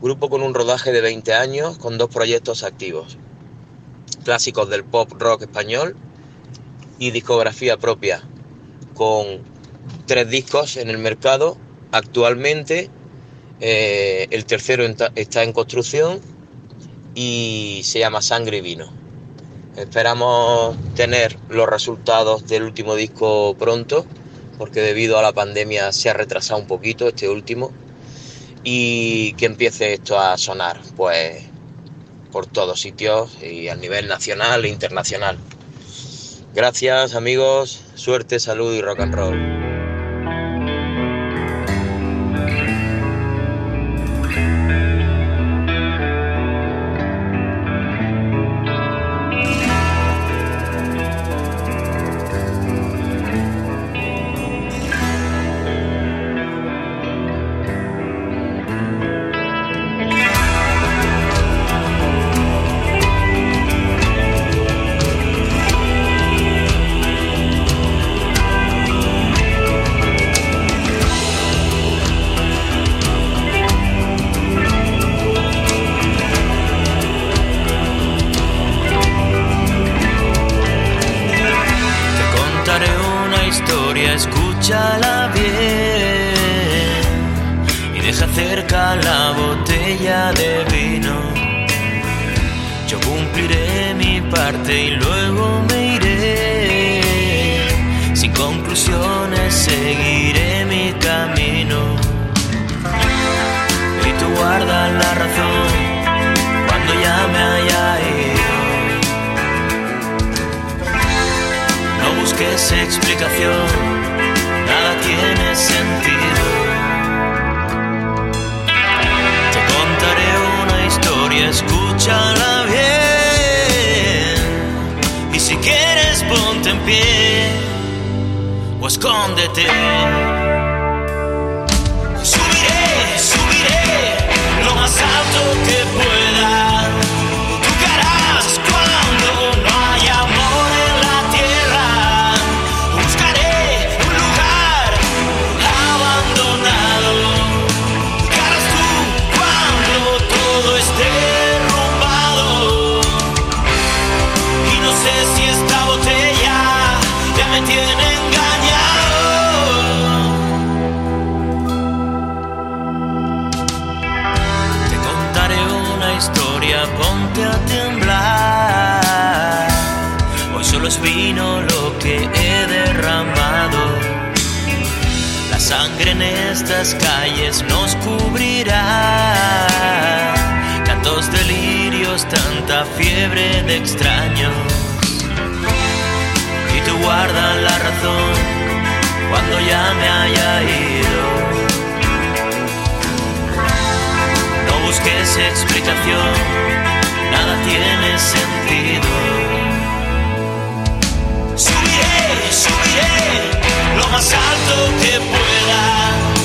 Grupo con un rodaje de 20 años con dos proyectos activos. Clásicos del pop rock español y discografía propia, con tres discos en el mercado. Actualmente eh, el tercero está en construcción y se llama Sangre y Vino. Esperamos tener los resultados del último disco pronto, porque debido a la pandemia se ha retrasado un poquito este último, y que empiece esto a sonar, pues, por todos sitios y a nivel nacional e internacional. Gracias amigos, suerte, salud y rock and roll. Busques explicación, nada tiene sentido. Te contaré una historia, escúchala bien. Y si quieres, ponte en pie o escóndete. Estas calles nos cubrirá. Tantos delirios, tanta fiebre de extraños. Y tú guardas la razón cuando ya me haya ido. No busques explicación, nada tiene sentido. Subiré, subiré lo más alto que pueda.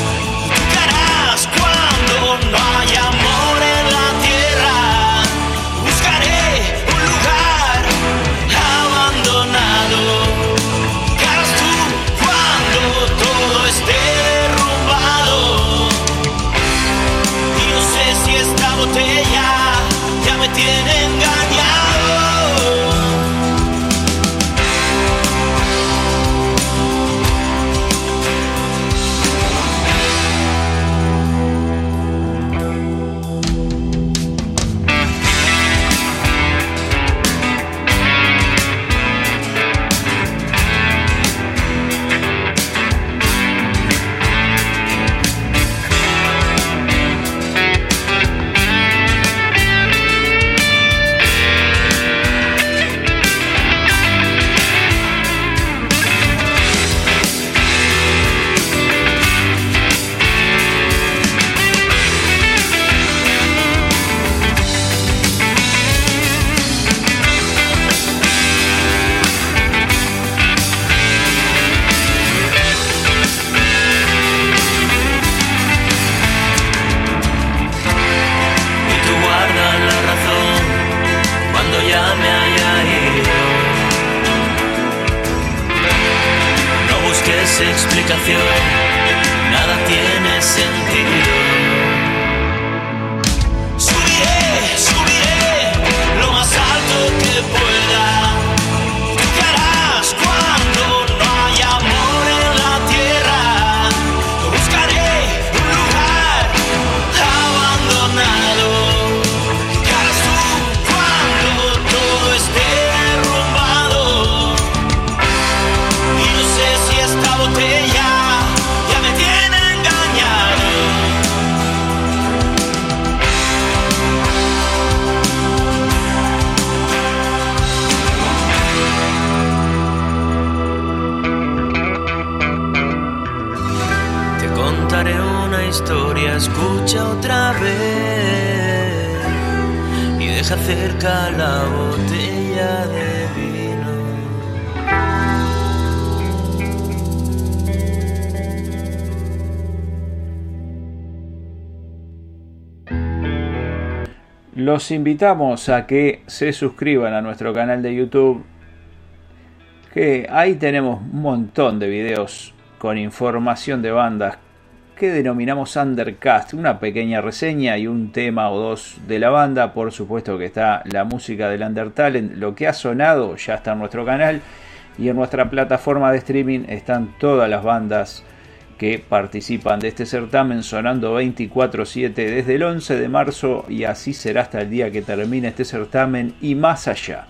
Contaré una historia, escucha otra vez y deja cerca la botella de vino. Los invitamos a que se suscriban a nuestro canal de YouTube, que ahí tenemos un montón de videos con información de bandas que denominamos Undercast, una pequeña reseña y un tema o dos de la banda, por supuesto que está la música del Undertalent, lo que ha sonado ya está en nuestro canal y en nuestra plataforma de streaming están todas las bandas que participan de este certamen sonando 24/7 desde el 11 de marzo y así será hasta el día que termine este certamen y más allá.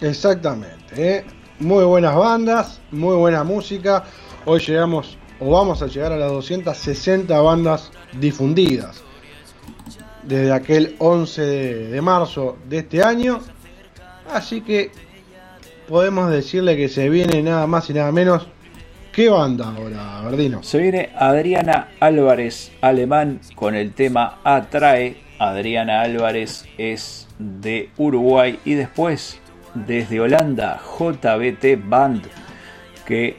Exactamente. ¿eh? Muy buenas bandas, muy buena música. Hoy llegamos o vamos a llegar a las 260 bandas difundidas desde aquel 11 de, marzo de este año. Así que podemos decirle que se viene nada más y nada menos. ¿Qué banda ahora, Verdino? Se viene Adriana Álvarez, alemán, con el tema Atrae. Adriana Álvarez es de Uruguay y después desde Holanda, JBT Band, que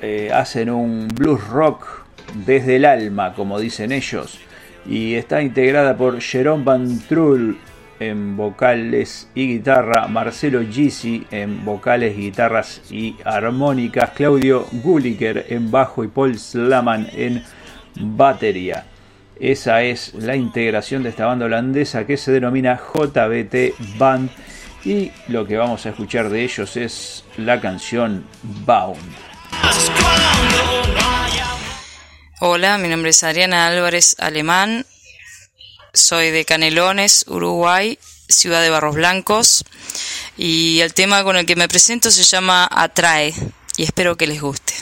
eh, hacen un blues rock desde el alma, como dicen ellos, y está integrada por Jerome Van Trull en vocales y guitarra, Marcelo Gisi en vocales, guitarras y armónicas, Claudio Gulliker en bajo y Paul Slaman en batería. Esa es la integración de esta banda holandesa que se denomina JBT Band y lo que vamos a escuchar de ellos es la canción Bound. Hola, mi nombre es Adriana Álvarez Alemán. Soy de Canelones, Uruguay, ciudad de Barros Blancos. Y el tema con el que me presento se llama Atrae. Y espero que les guste.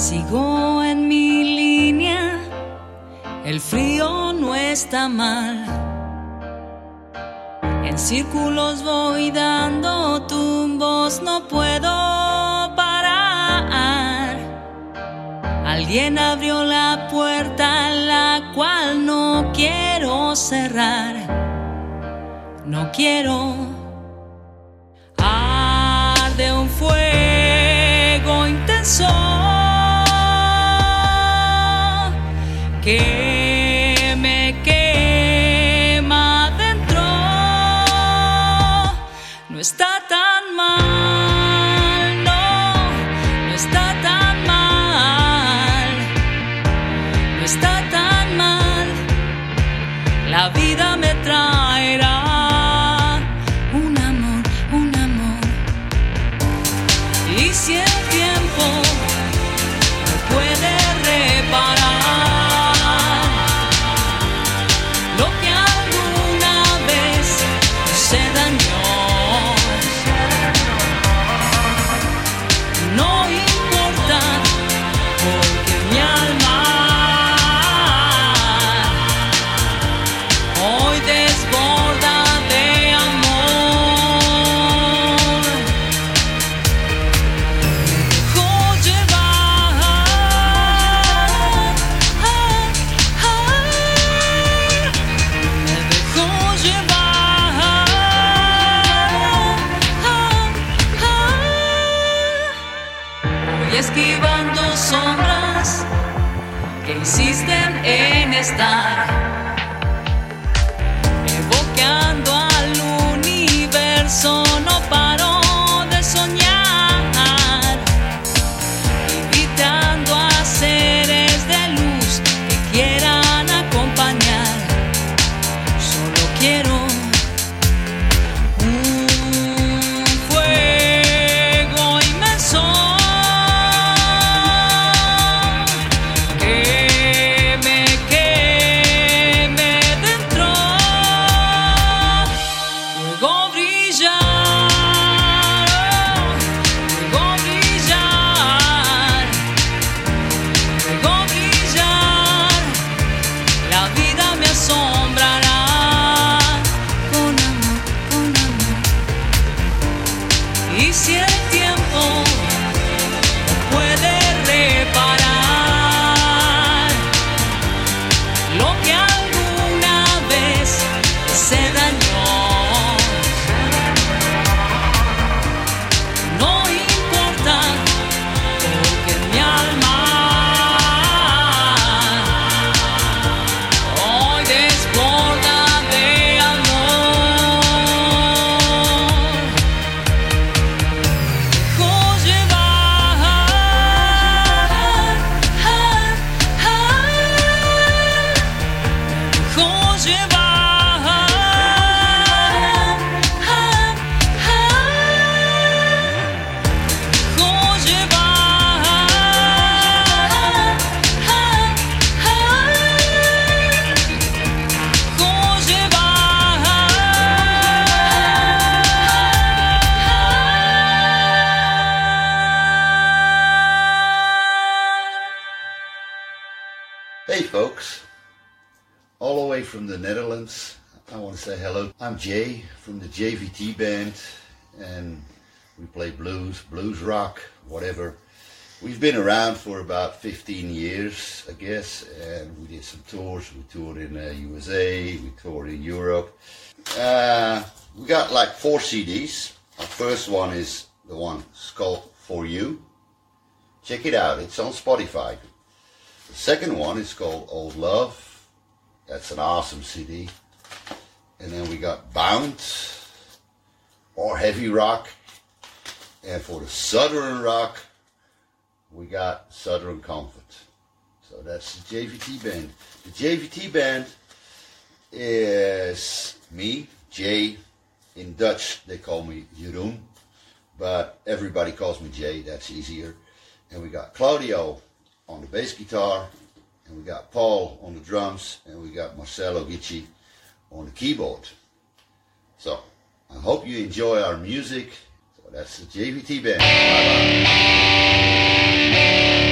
Sigo en mi línea, el frío no está mal. En círculos voy dando tumbos, no puedo parar. Alguien abrió la puerta, la cual no quiero cerrar. No quiero. Arde un fuego intenso que whatever. We've been around for about 15 years, I guess, and we did some tours. We toured in uh, USA, we toured in Europe. Uh, we got like four CDs. Our first one is the one called For You. Check it out, it's on Spotify. The second one is called Old Love. That's an awesome CD. And then we got Bound or Heavy Rock. And for the Southern Rock, we got Southern Comfort. So that's the JVT band. The JVT band is me, Jay. In Dutch, they call me Jeroen. But everybody calls me Jay, that's easier. And we got Claudio on the bass guitar, and we got Paul on the drums, and we got Marcelo Gicci on the keyboard. So I hope you enjoy our music. That's the JVT band. Bye bye.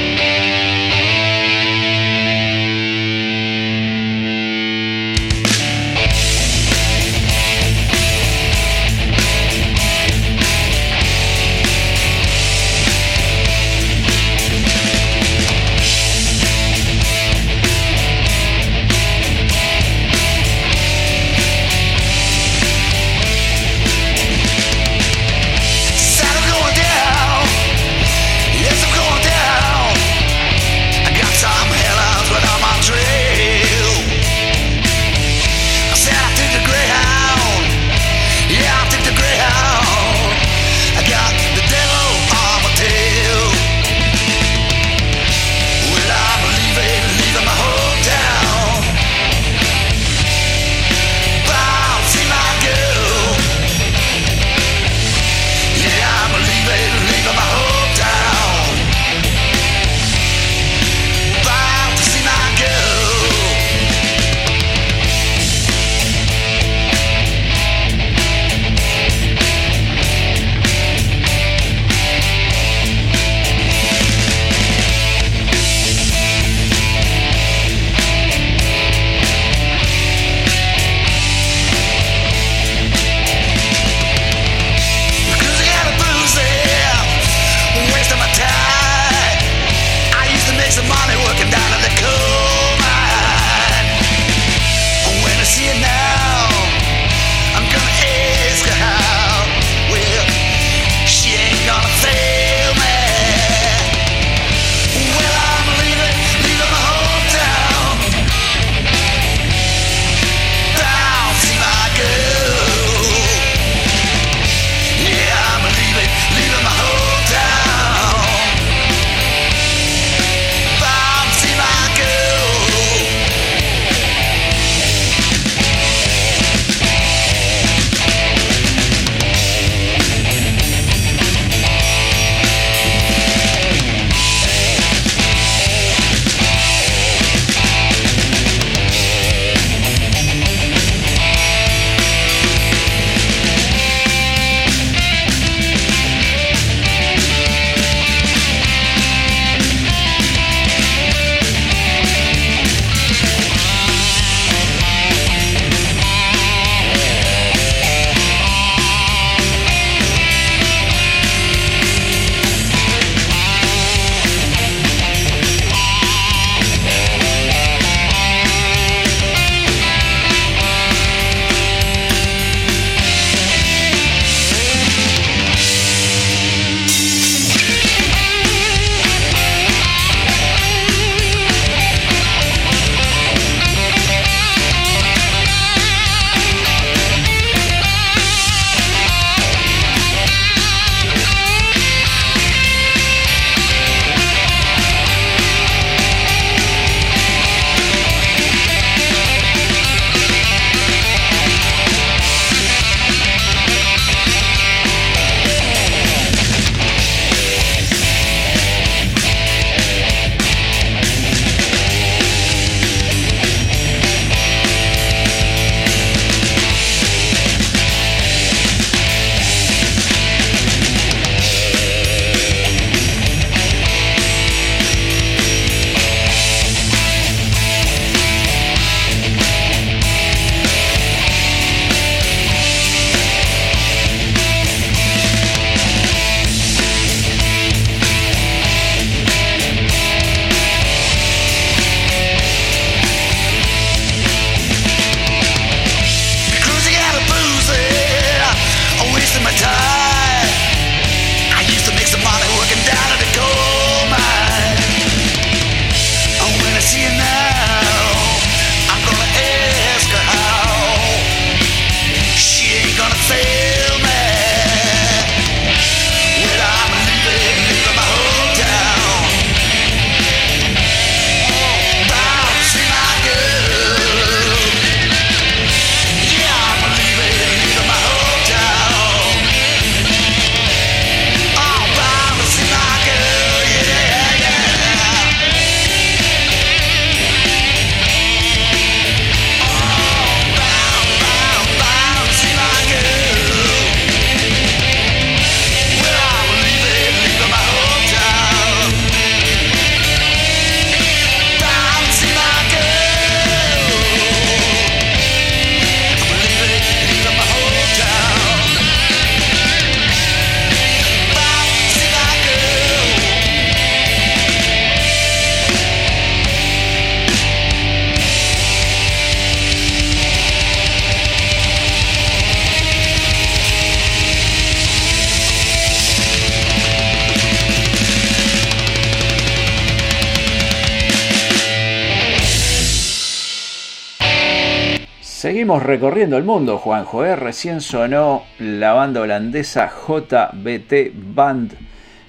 Recorriendo el mundo, Juanjo. ¿eh? Recién sonó la banda holandesa JBT Band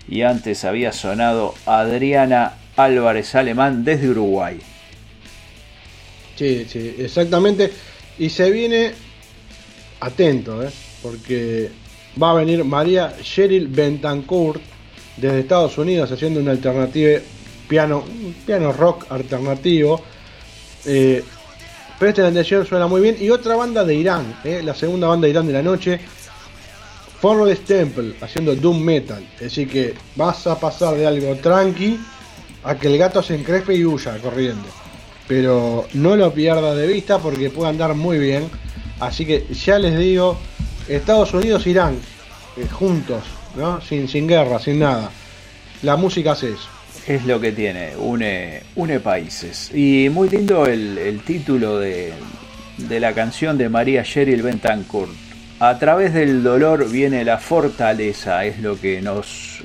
y antes había sonado Adriana Álvarez Alemán desde Uruguay. Sí, sí, exactamente. Y se viene atento, ¿eh? porque va a venir María Cheryl Bentancourt desde Estados Unidos haciendo una alternativa piano, piano rock alternativo. Eh, presten atención, suena muy bien. Y otra banda de Irán, ¿eh? la segunda banda de Irán de la noche, Forest Temple, haciendo Doom Metal. Así que vas a pasar de algo tranqui a que el gato se encrespe y huya corriendo. Pero no lo pierda de vista porque puede andar muy bien. Así que ya les digo, Estados Unidos, Irán, eh, juntos, ¿no? Sin, sin guerra, sin nada. La música hace eso. Es lo que tiene, une, une países. Y muy lindo el, el título de, de la canción de María Cheryl Bentancourt. A través del dolor viene la fortaleza, es lo que nos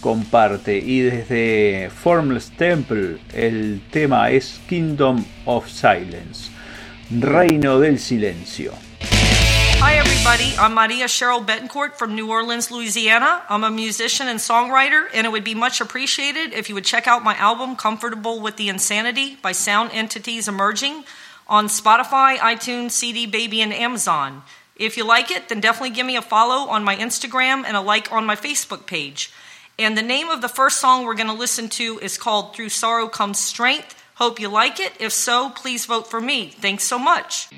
comparte. Y desde Formless Temple el tema es Kingdom of Silence, Reino del Silencio. Hi, everybody. I'm Maria Cheryl Betancourt from New Orleans, Louisiana. I'm a musician and songwriter, and it would be much appreciated if you would check out my album, Comfortable with the Insanity, by Sound Entities Emerging, on Spotify, iTunes, CD Baby, and Amazon. If you like it, then definitely give me a follow on my Instagram and a like on my Facebook page. And the name of the first song we're going to listen to is called Through Sorrow Comes Strength. Hope you like it. If so, please vote for me. Thanks so much.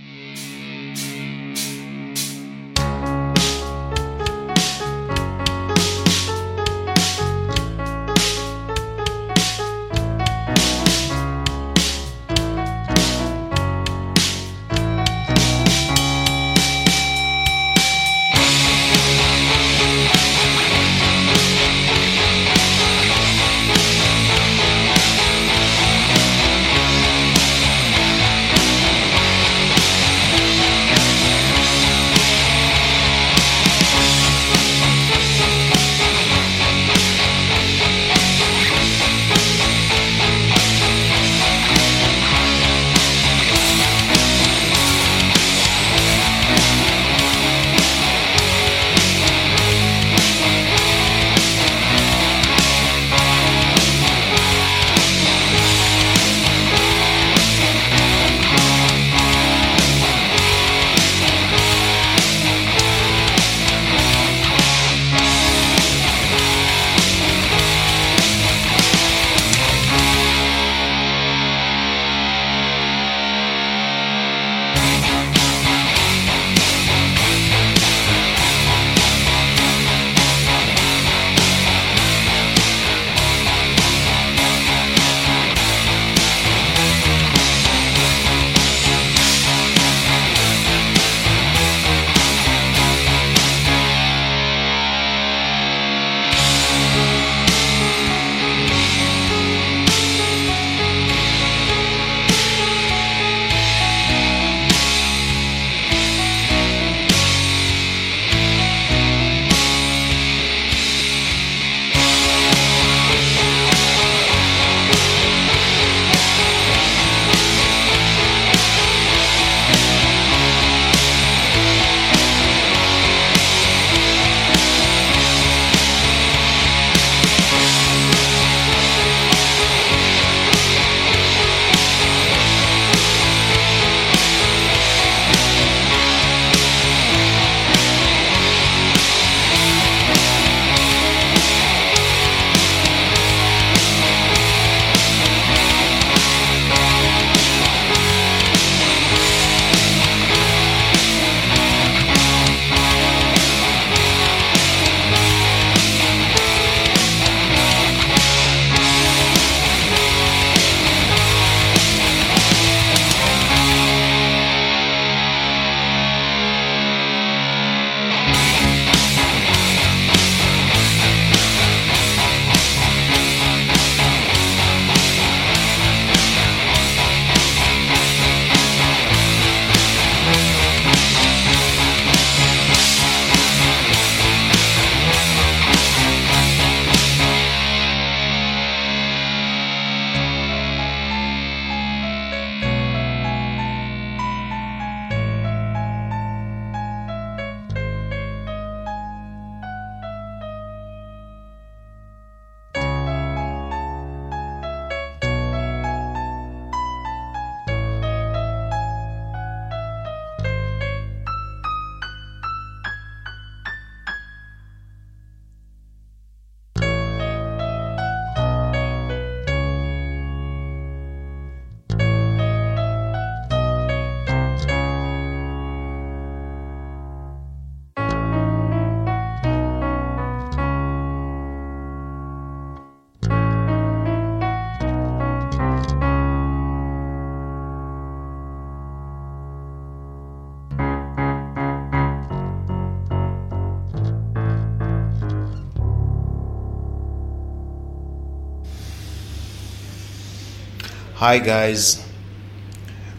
Hi guys,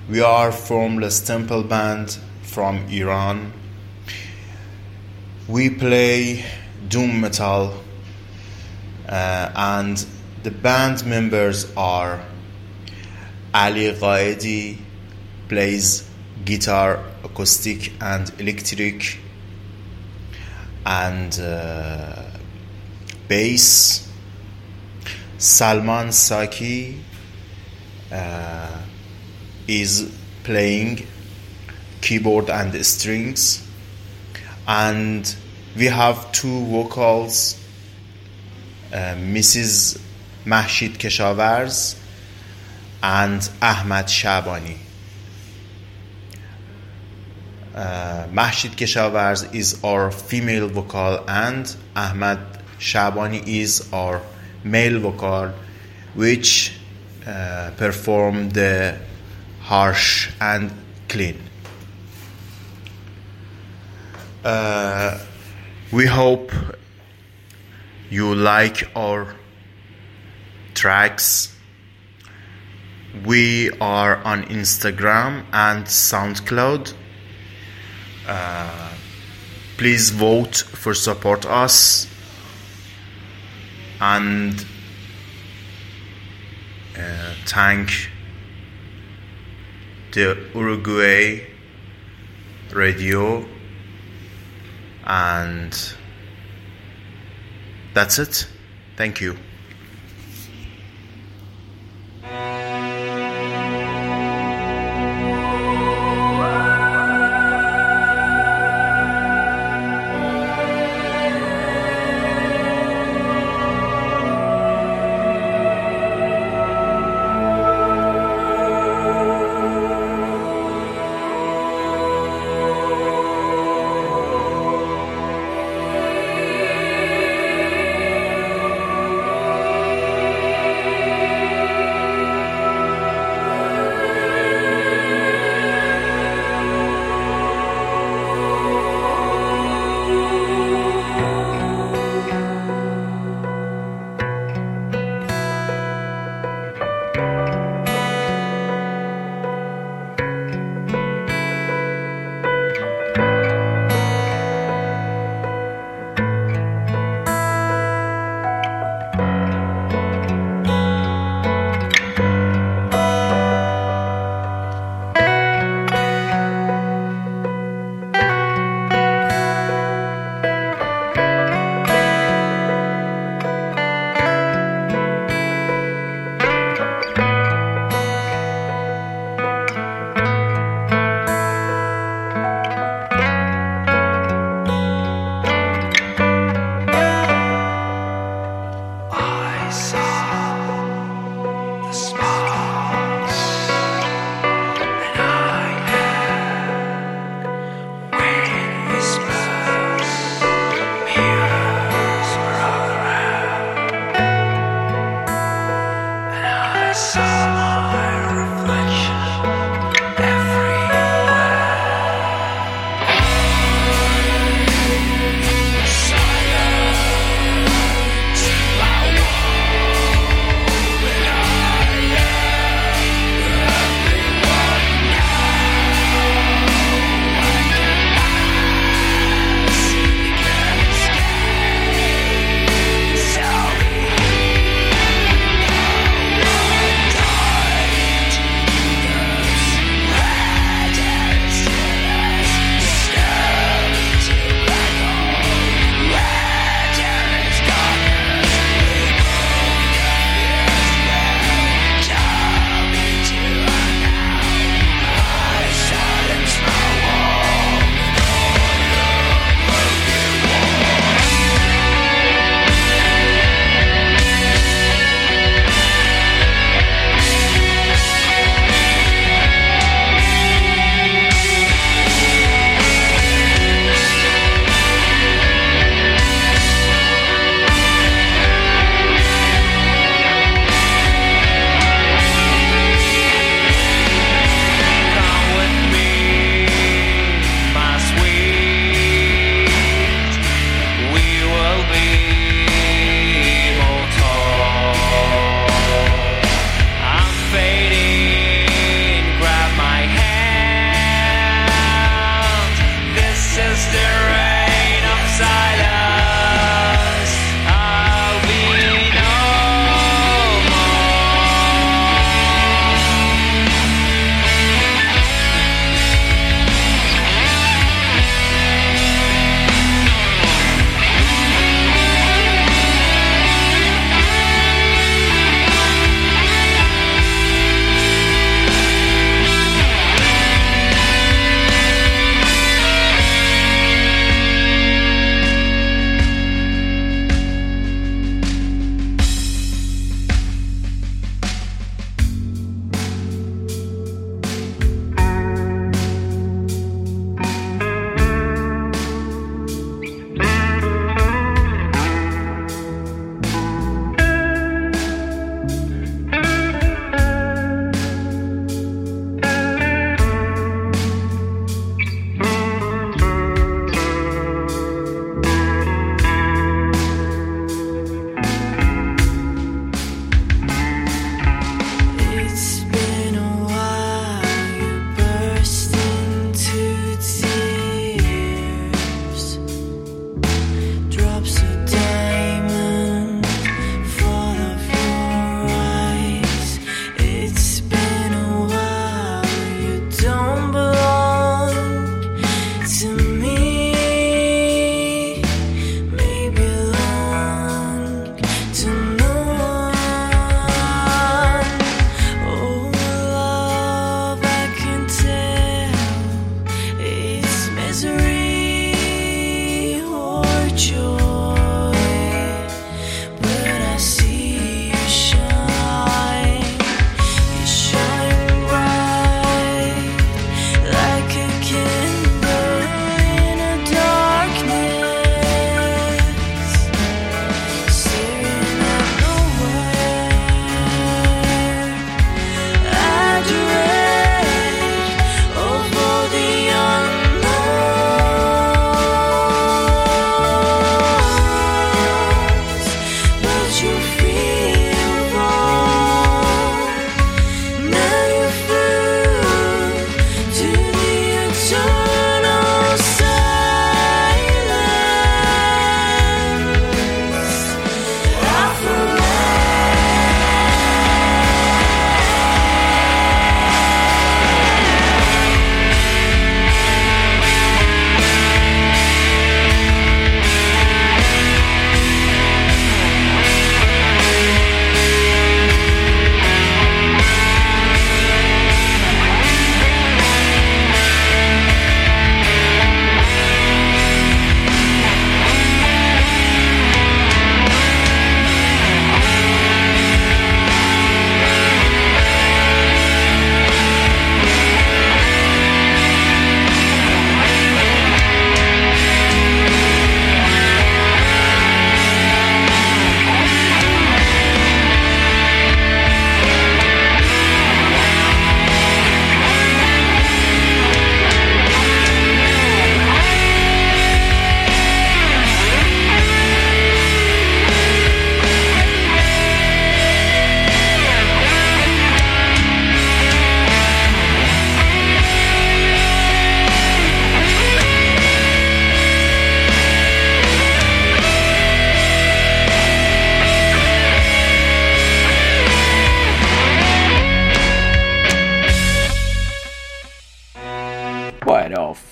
we are Formless Temple Band from Iran. We play doom metal, uh, and the band members are Ali Ghaedi plays guitar, acoustic, and electric, and uh, bass. Salman Saki uh, is playing keyboard and strings, and we have two vocals. Uh, Mrs. Mahshid Keshavarz and Ahmad Shabani. Uh, Mahshid Keshavarz is our female vocal and Ahmad Shabani is our male vocal which uh, perform the harsh and clean. Uh, we hope you like our tracks. We are on Instagram and SoundCloud. Uh, please vote for support us and uh, thank the Uruguay radio and that's it. Thank you.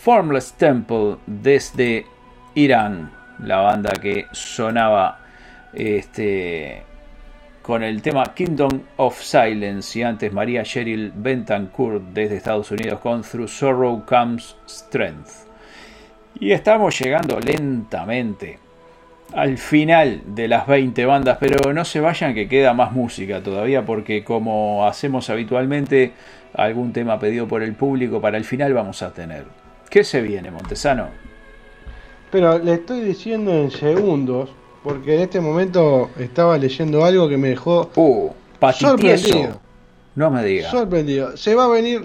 Formless Temple desde Irán, la banda que sonaba este, con el tema Kingdom of Silence y antes María Cheryl Bentancourt desde Estados Unidos con Through Sorrow Comes Strength. Y estamos llegando lentamente al final de las 20 bandas, pero no se vayan que queda más música todavía porque como hacemos habitualmente, algún tema pedido por el público para el final vamos a tener. ¿Qué se viene, Montesano? Pero le estoy diciendo en segundos, porque en este momento estaba leyendo algo que me dejó uh, sorprendido. No me diga. Sorprendido. Se va a venir,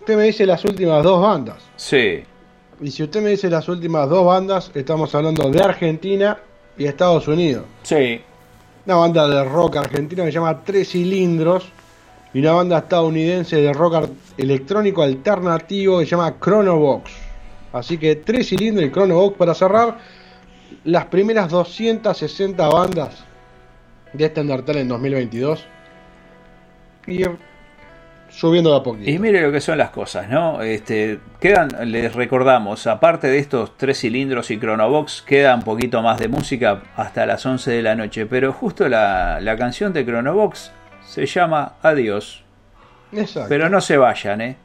usted me dice las últimas dos bandas. Sí. Y si usted me dice las últimas dos bandas, estamos hablando de Argentina y Estados Unidos. Sí. Una banda de rock argentina que se llama Tres Cilindros y una banda estadounidense de rock electrónico alternativo que se llama Chronobox. Así que Tres Cilindros y Chronobox para cerrar las primeras 260 bandas de este Undertale en 2022. Y ir subiendo de a poquito. Y mire lo que son las cosas, ¿no? Este, quedan, les recordamos, aparte de estos tres cilindros y Chronobox, queda un poquito más de música hasta las 11 de la noche, pero justo la, la canción de Chronobox se llama Adiós. Exacto. Pero no se vayan, ¿eh?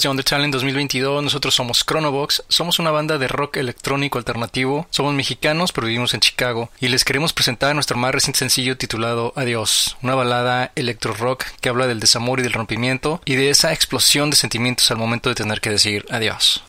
De Talent 2022? Nosotros somos Chronobox, somos una banda de rock electrónico alternativo, somos mexicanos pero vivimos en Chicago y les queremos presentar nuestro más reciente sencillo titulado Adiós, una balada electro rock que habla del desamor y del rompimiento y de esa explosión de sentimientos al momento de tener que decir adiós.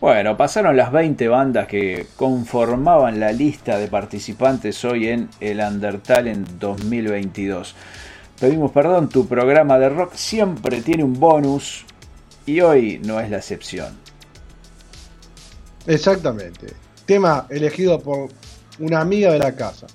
Bueno, pasaron las 20 bandas que conformaban la lista de participantes hoy en el Undertalent 2022. Pedimos perdón, tu programa de rock siempre tiene un bonus y hoy no es la excepción. Exactamente. Tema elegido por una amiga de la casa.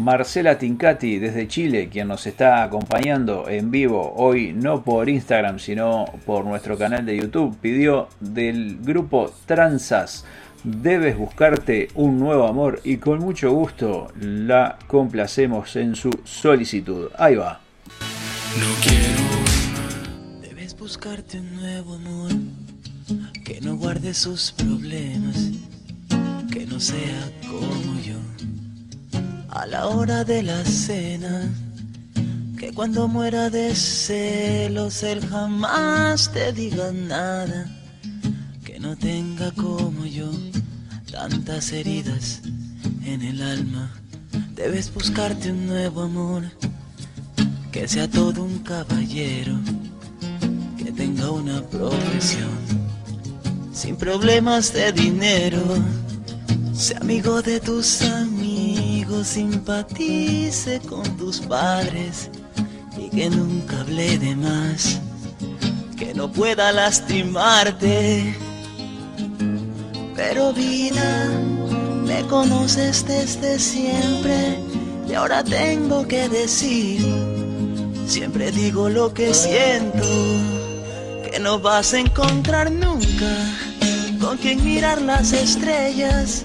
Marcela Tincati desde Chile, quien nos está acompañando en vivo hoy, no por Instagram, sino por nuestro canal de YouTube, pidió del grupo Transas, debes buscarte un nuevo amor y con mucho gusto la complacemos en su solicitud. Ahí va. No quiero. Debes buscarte un nuevo amor que no guarde sus problemas, que no sea como yo. A la hora de la cena, que cuando muera de celos él jamás te diga nada, que no tenga como yo tantas heridas en el alma. Debes buscarte un nuevo amor que sea todo un caballero, que tenga una profesión, sin problemas de dinero, sea amigo de tus amigos, simpatice con tus padres y que nunca hable de más, que no pueda lastimarte. Pero vida, me conoces desde siempre y ahora tengo que decir Siempre digo lo que siento, que no vas a encontrar nunca con quien mirar las estrellas.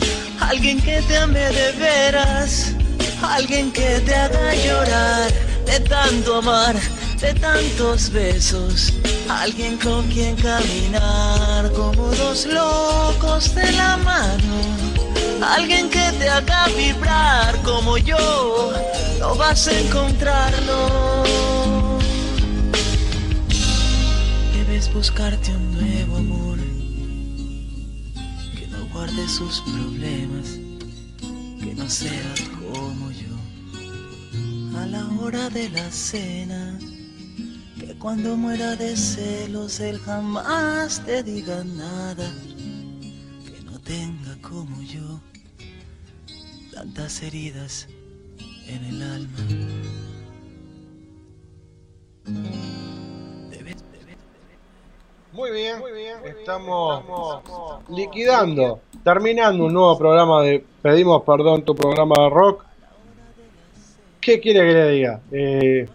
Alguien que te ame de veras, alguien que te haga llorar de tanto amar, de tantos besos. Alguien con quien caminar como dos locos de la mano. Alguien que te haga vibrar como yo, no vas a encontrarlo. Debes buscarte un guarde sus problemas, que no sea como yo. A la hora de la cena, que cuando muera de celos él jamás te diga nada, que no tenga como yo tantas heridas en el alma. Muy bien, estamos liquidando, terminando un nuevo programa de Pedimos Perdón, tu programa de rock. ¿Qué quiere que le diga? Eh,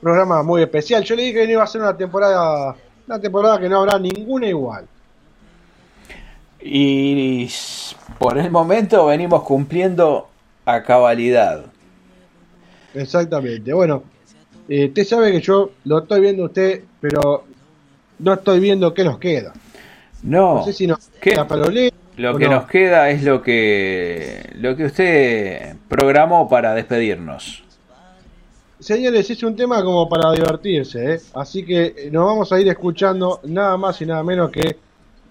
programa muy especial. Yo le dije que no iba a ser una temporada, una temporada que no habrá ninguna igual. Y por el momento venimos cumpliendo a cabalidad. Exactamente. Bueno, eh, usted sabe que yo lo estoy viendo usted, pero no estoy viendo qué nos queda. No, No sé si nos ¿Qué? queda parolé lo que no. nos queda es lo que lo que usted programó para despedirnos. Señores, es un tema como para divertirse, ¿eh? así que eh, nos vamos a ir escuchando nada más y nada menos que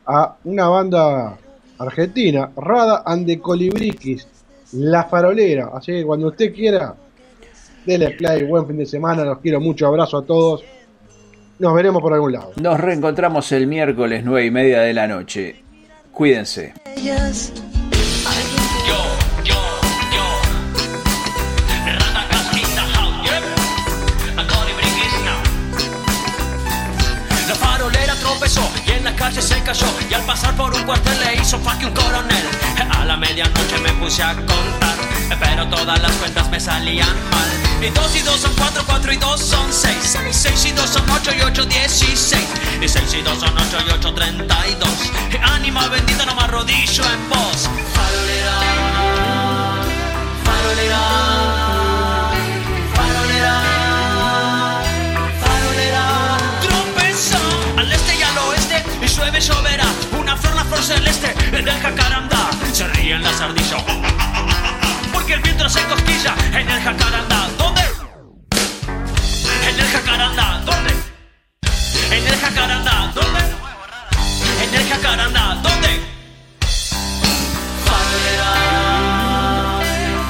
a una banda argentina, Rada and the Colibriquis, La Farolera. Así que cuando usted quiera, dele play, buen fin de semana, los quiero mucho, abrazo a todos. Nos veremos por algún lado. Nos reencontramos el miércoles nueve y media de la noche. Cuídense. ellas. La farolera tropezó y en la calle se cayó. Y al pasar por un cuartel le hizo fuck un coronel. A la medianoche me puse a contar, pero todas las cuentas me salían mal. Y dos y dos son cuatro, cuatro y dos son seis. Seis y dos son ocho y ocho, dieciséis. Y seis y dos son ocho y ocho, treinta y dos. Ánima bendita, no me arrodillo en vos. Farolera, farolera, farolera, farolera. Al este y al oeste y lloverá. Una flor, la flor celeste del jacarandá. Se ríen las ardillas. El viento se cosquilla en el jacarandá. ¿Dónde? En el jacarandá. ¿Dónde? En el jacarandá. ¿Dónde? En el jacarandá. ¿Dónde? Farolera,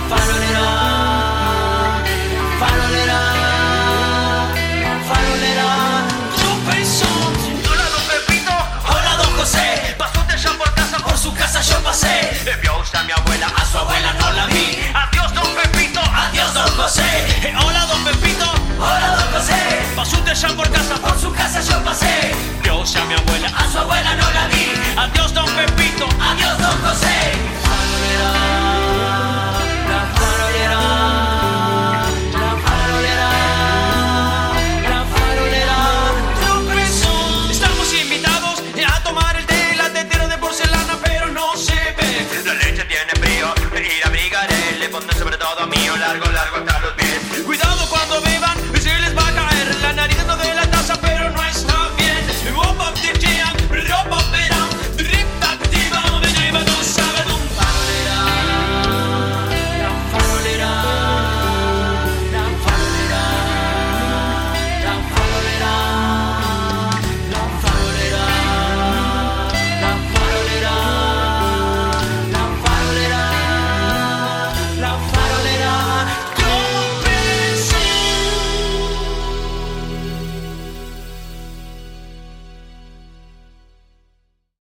farolera, farolera, farolera. Tropezó. Hola, don Pepito. Hola, don José. Pasó usted ya por casa, por su casa yo pasé. Vio a mi abuela, a su abuela no la vi. Hola, don Pepito. Hola, don José. Pasó un déjà por casa. Por su casa yo pasé. Dios a mi abuela. A su abuela no la vi. Adiós, don Pepito. Adiós, don José. La farolera, la farolera, la farolera, Estamos invitados a tomar el té, la tetera de porcelana, pero no se ve. La leche tiene frío y la abrigaré, le pondré sobre todo mío largo, largo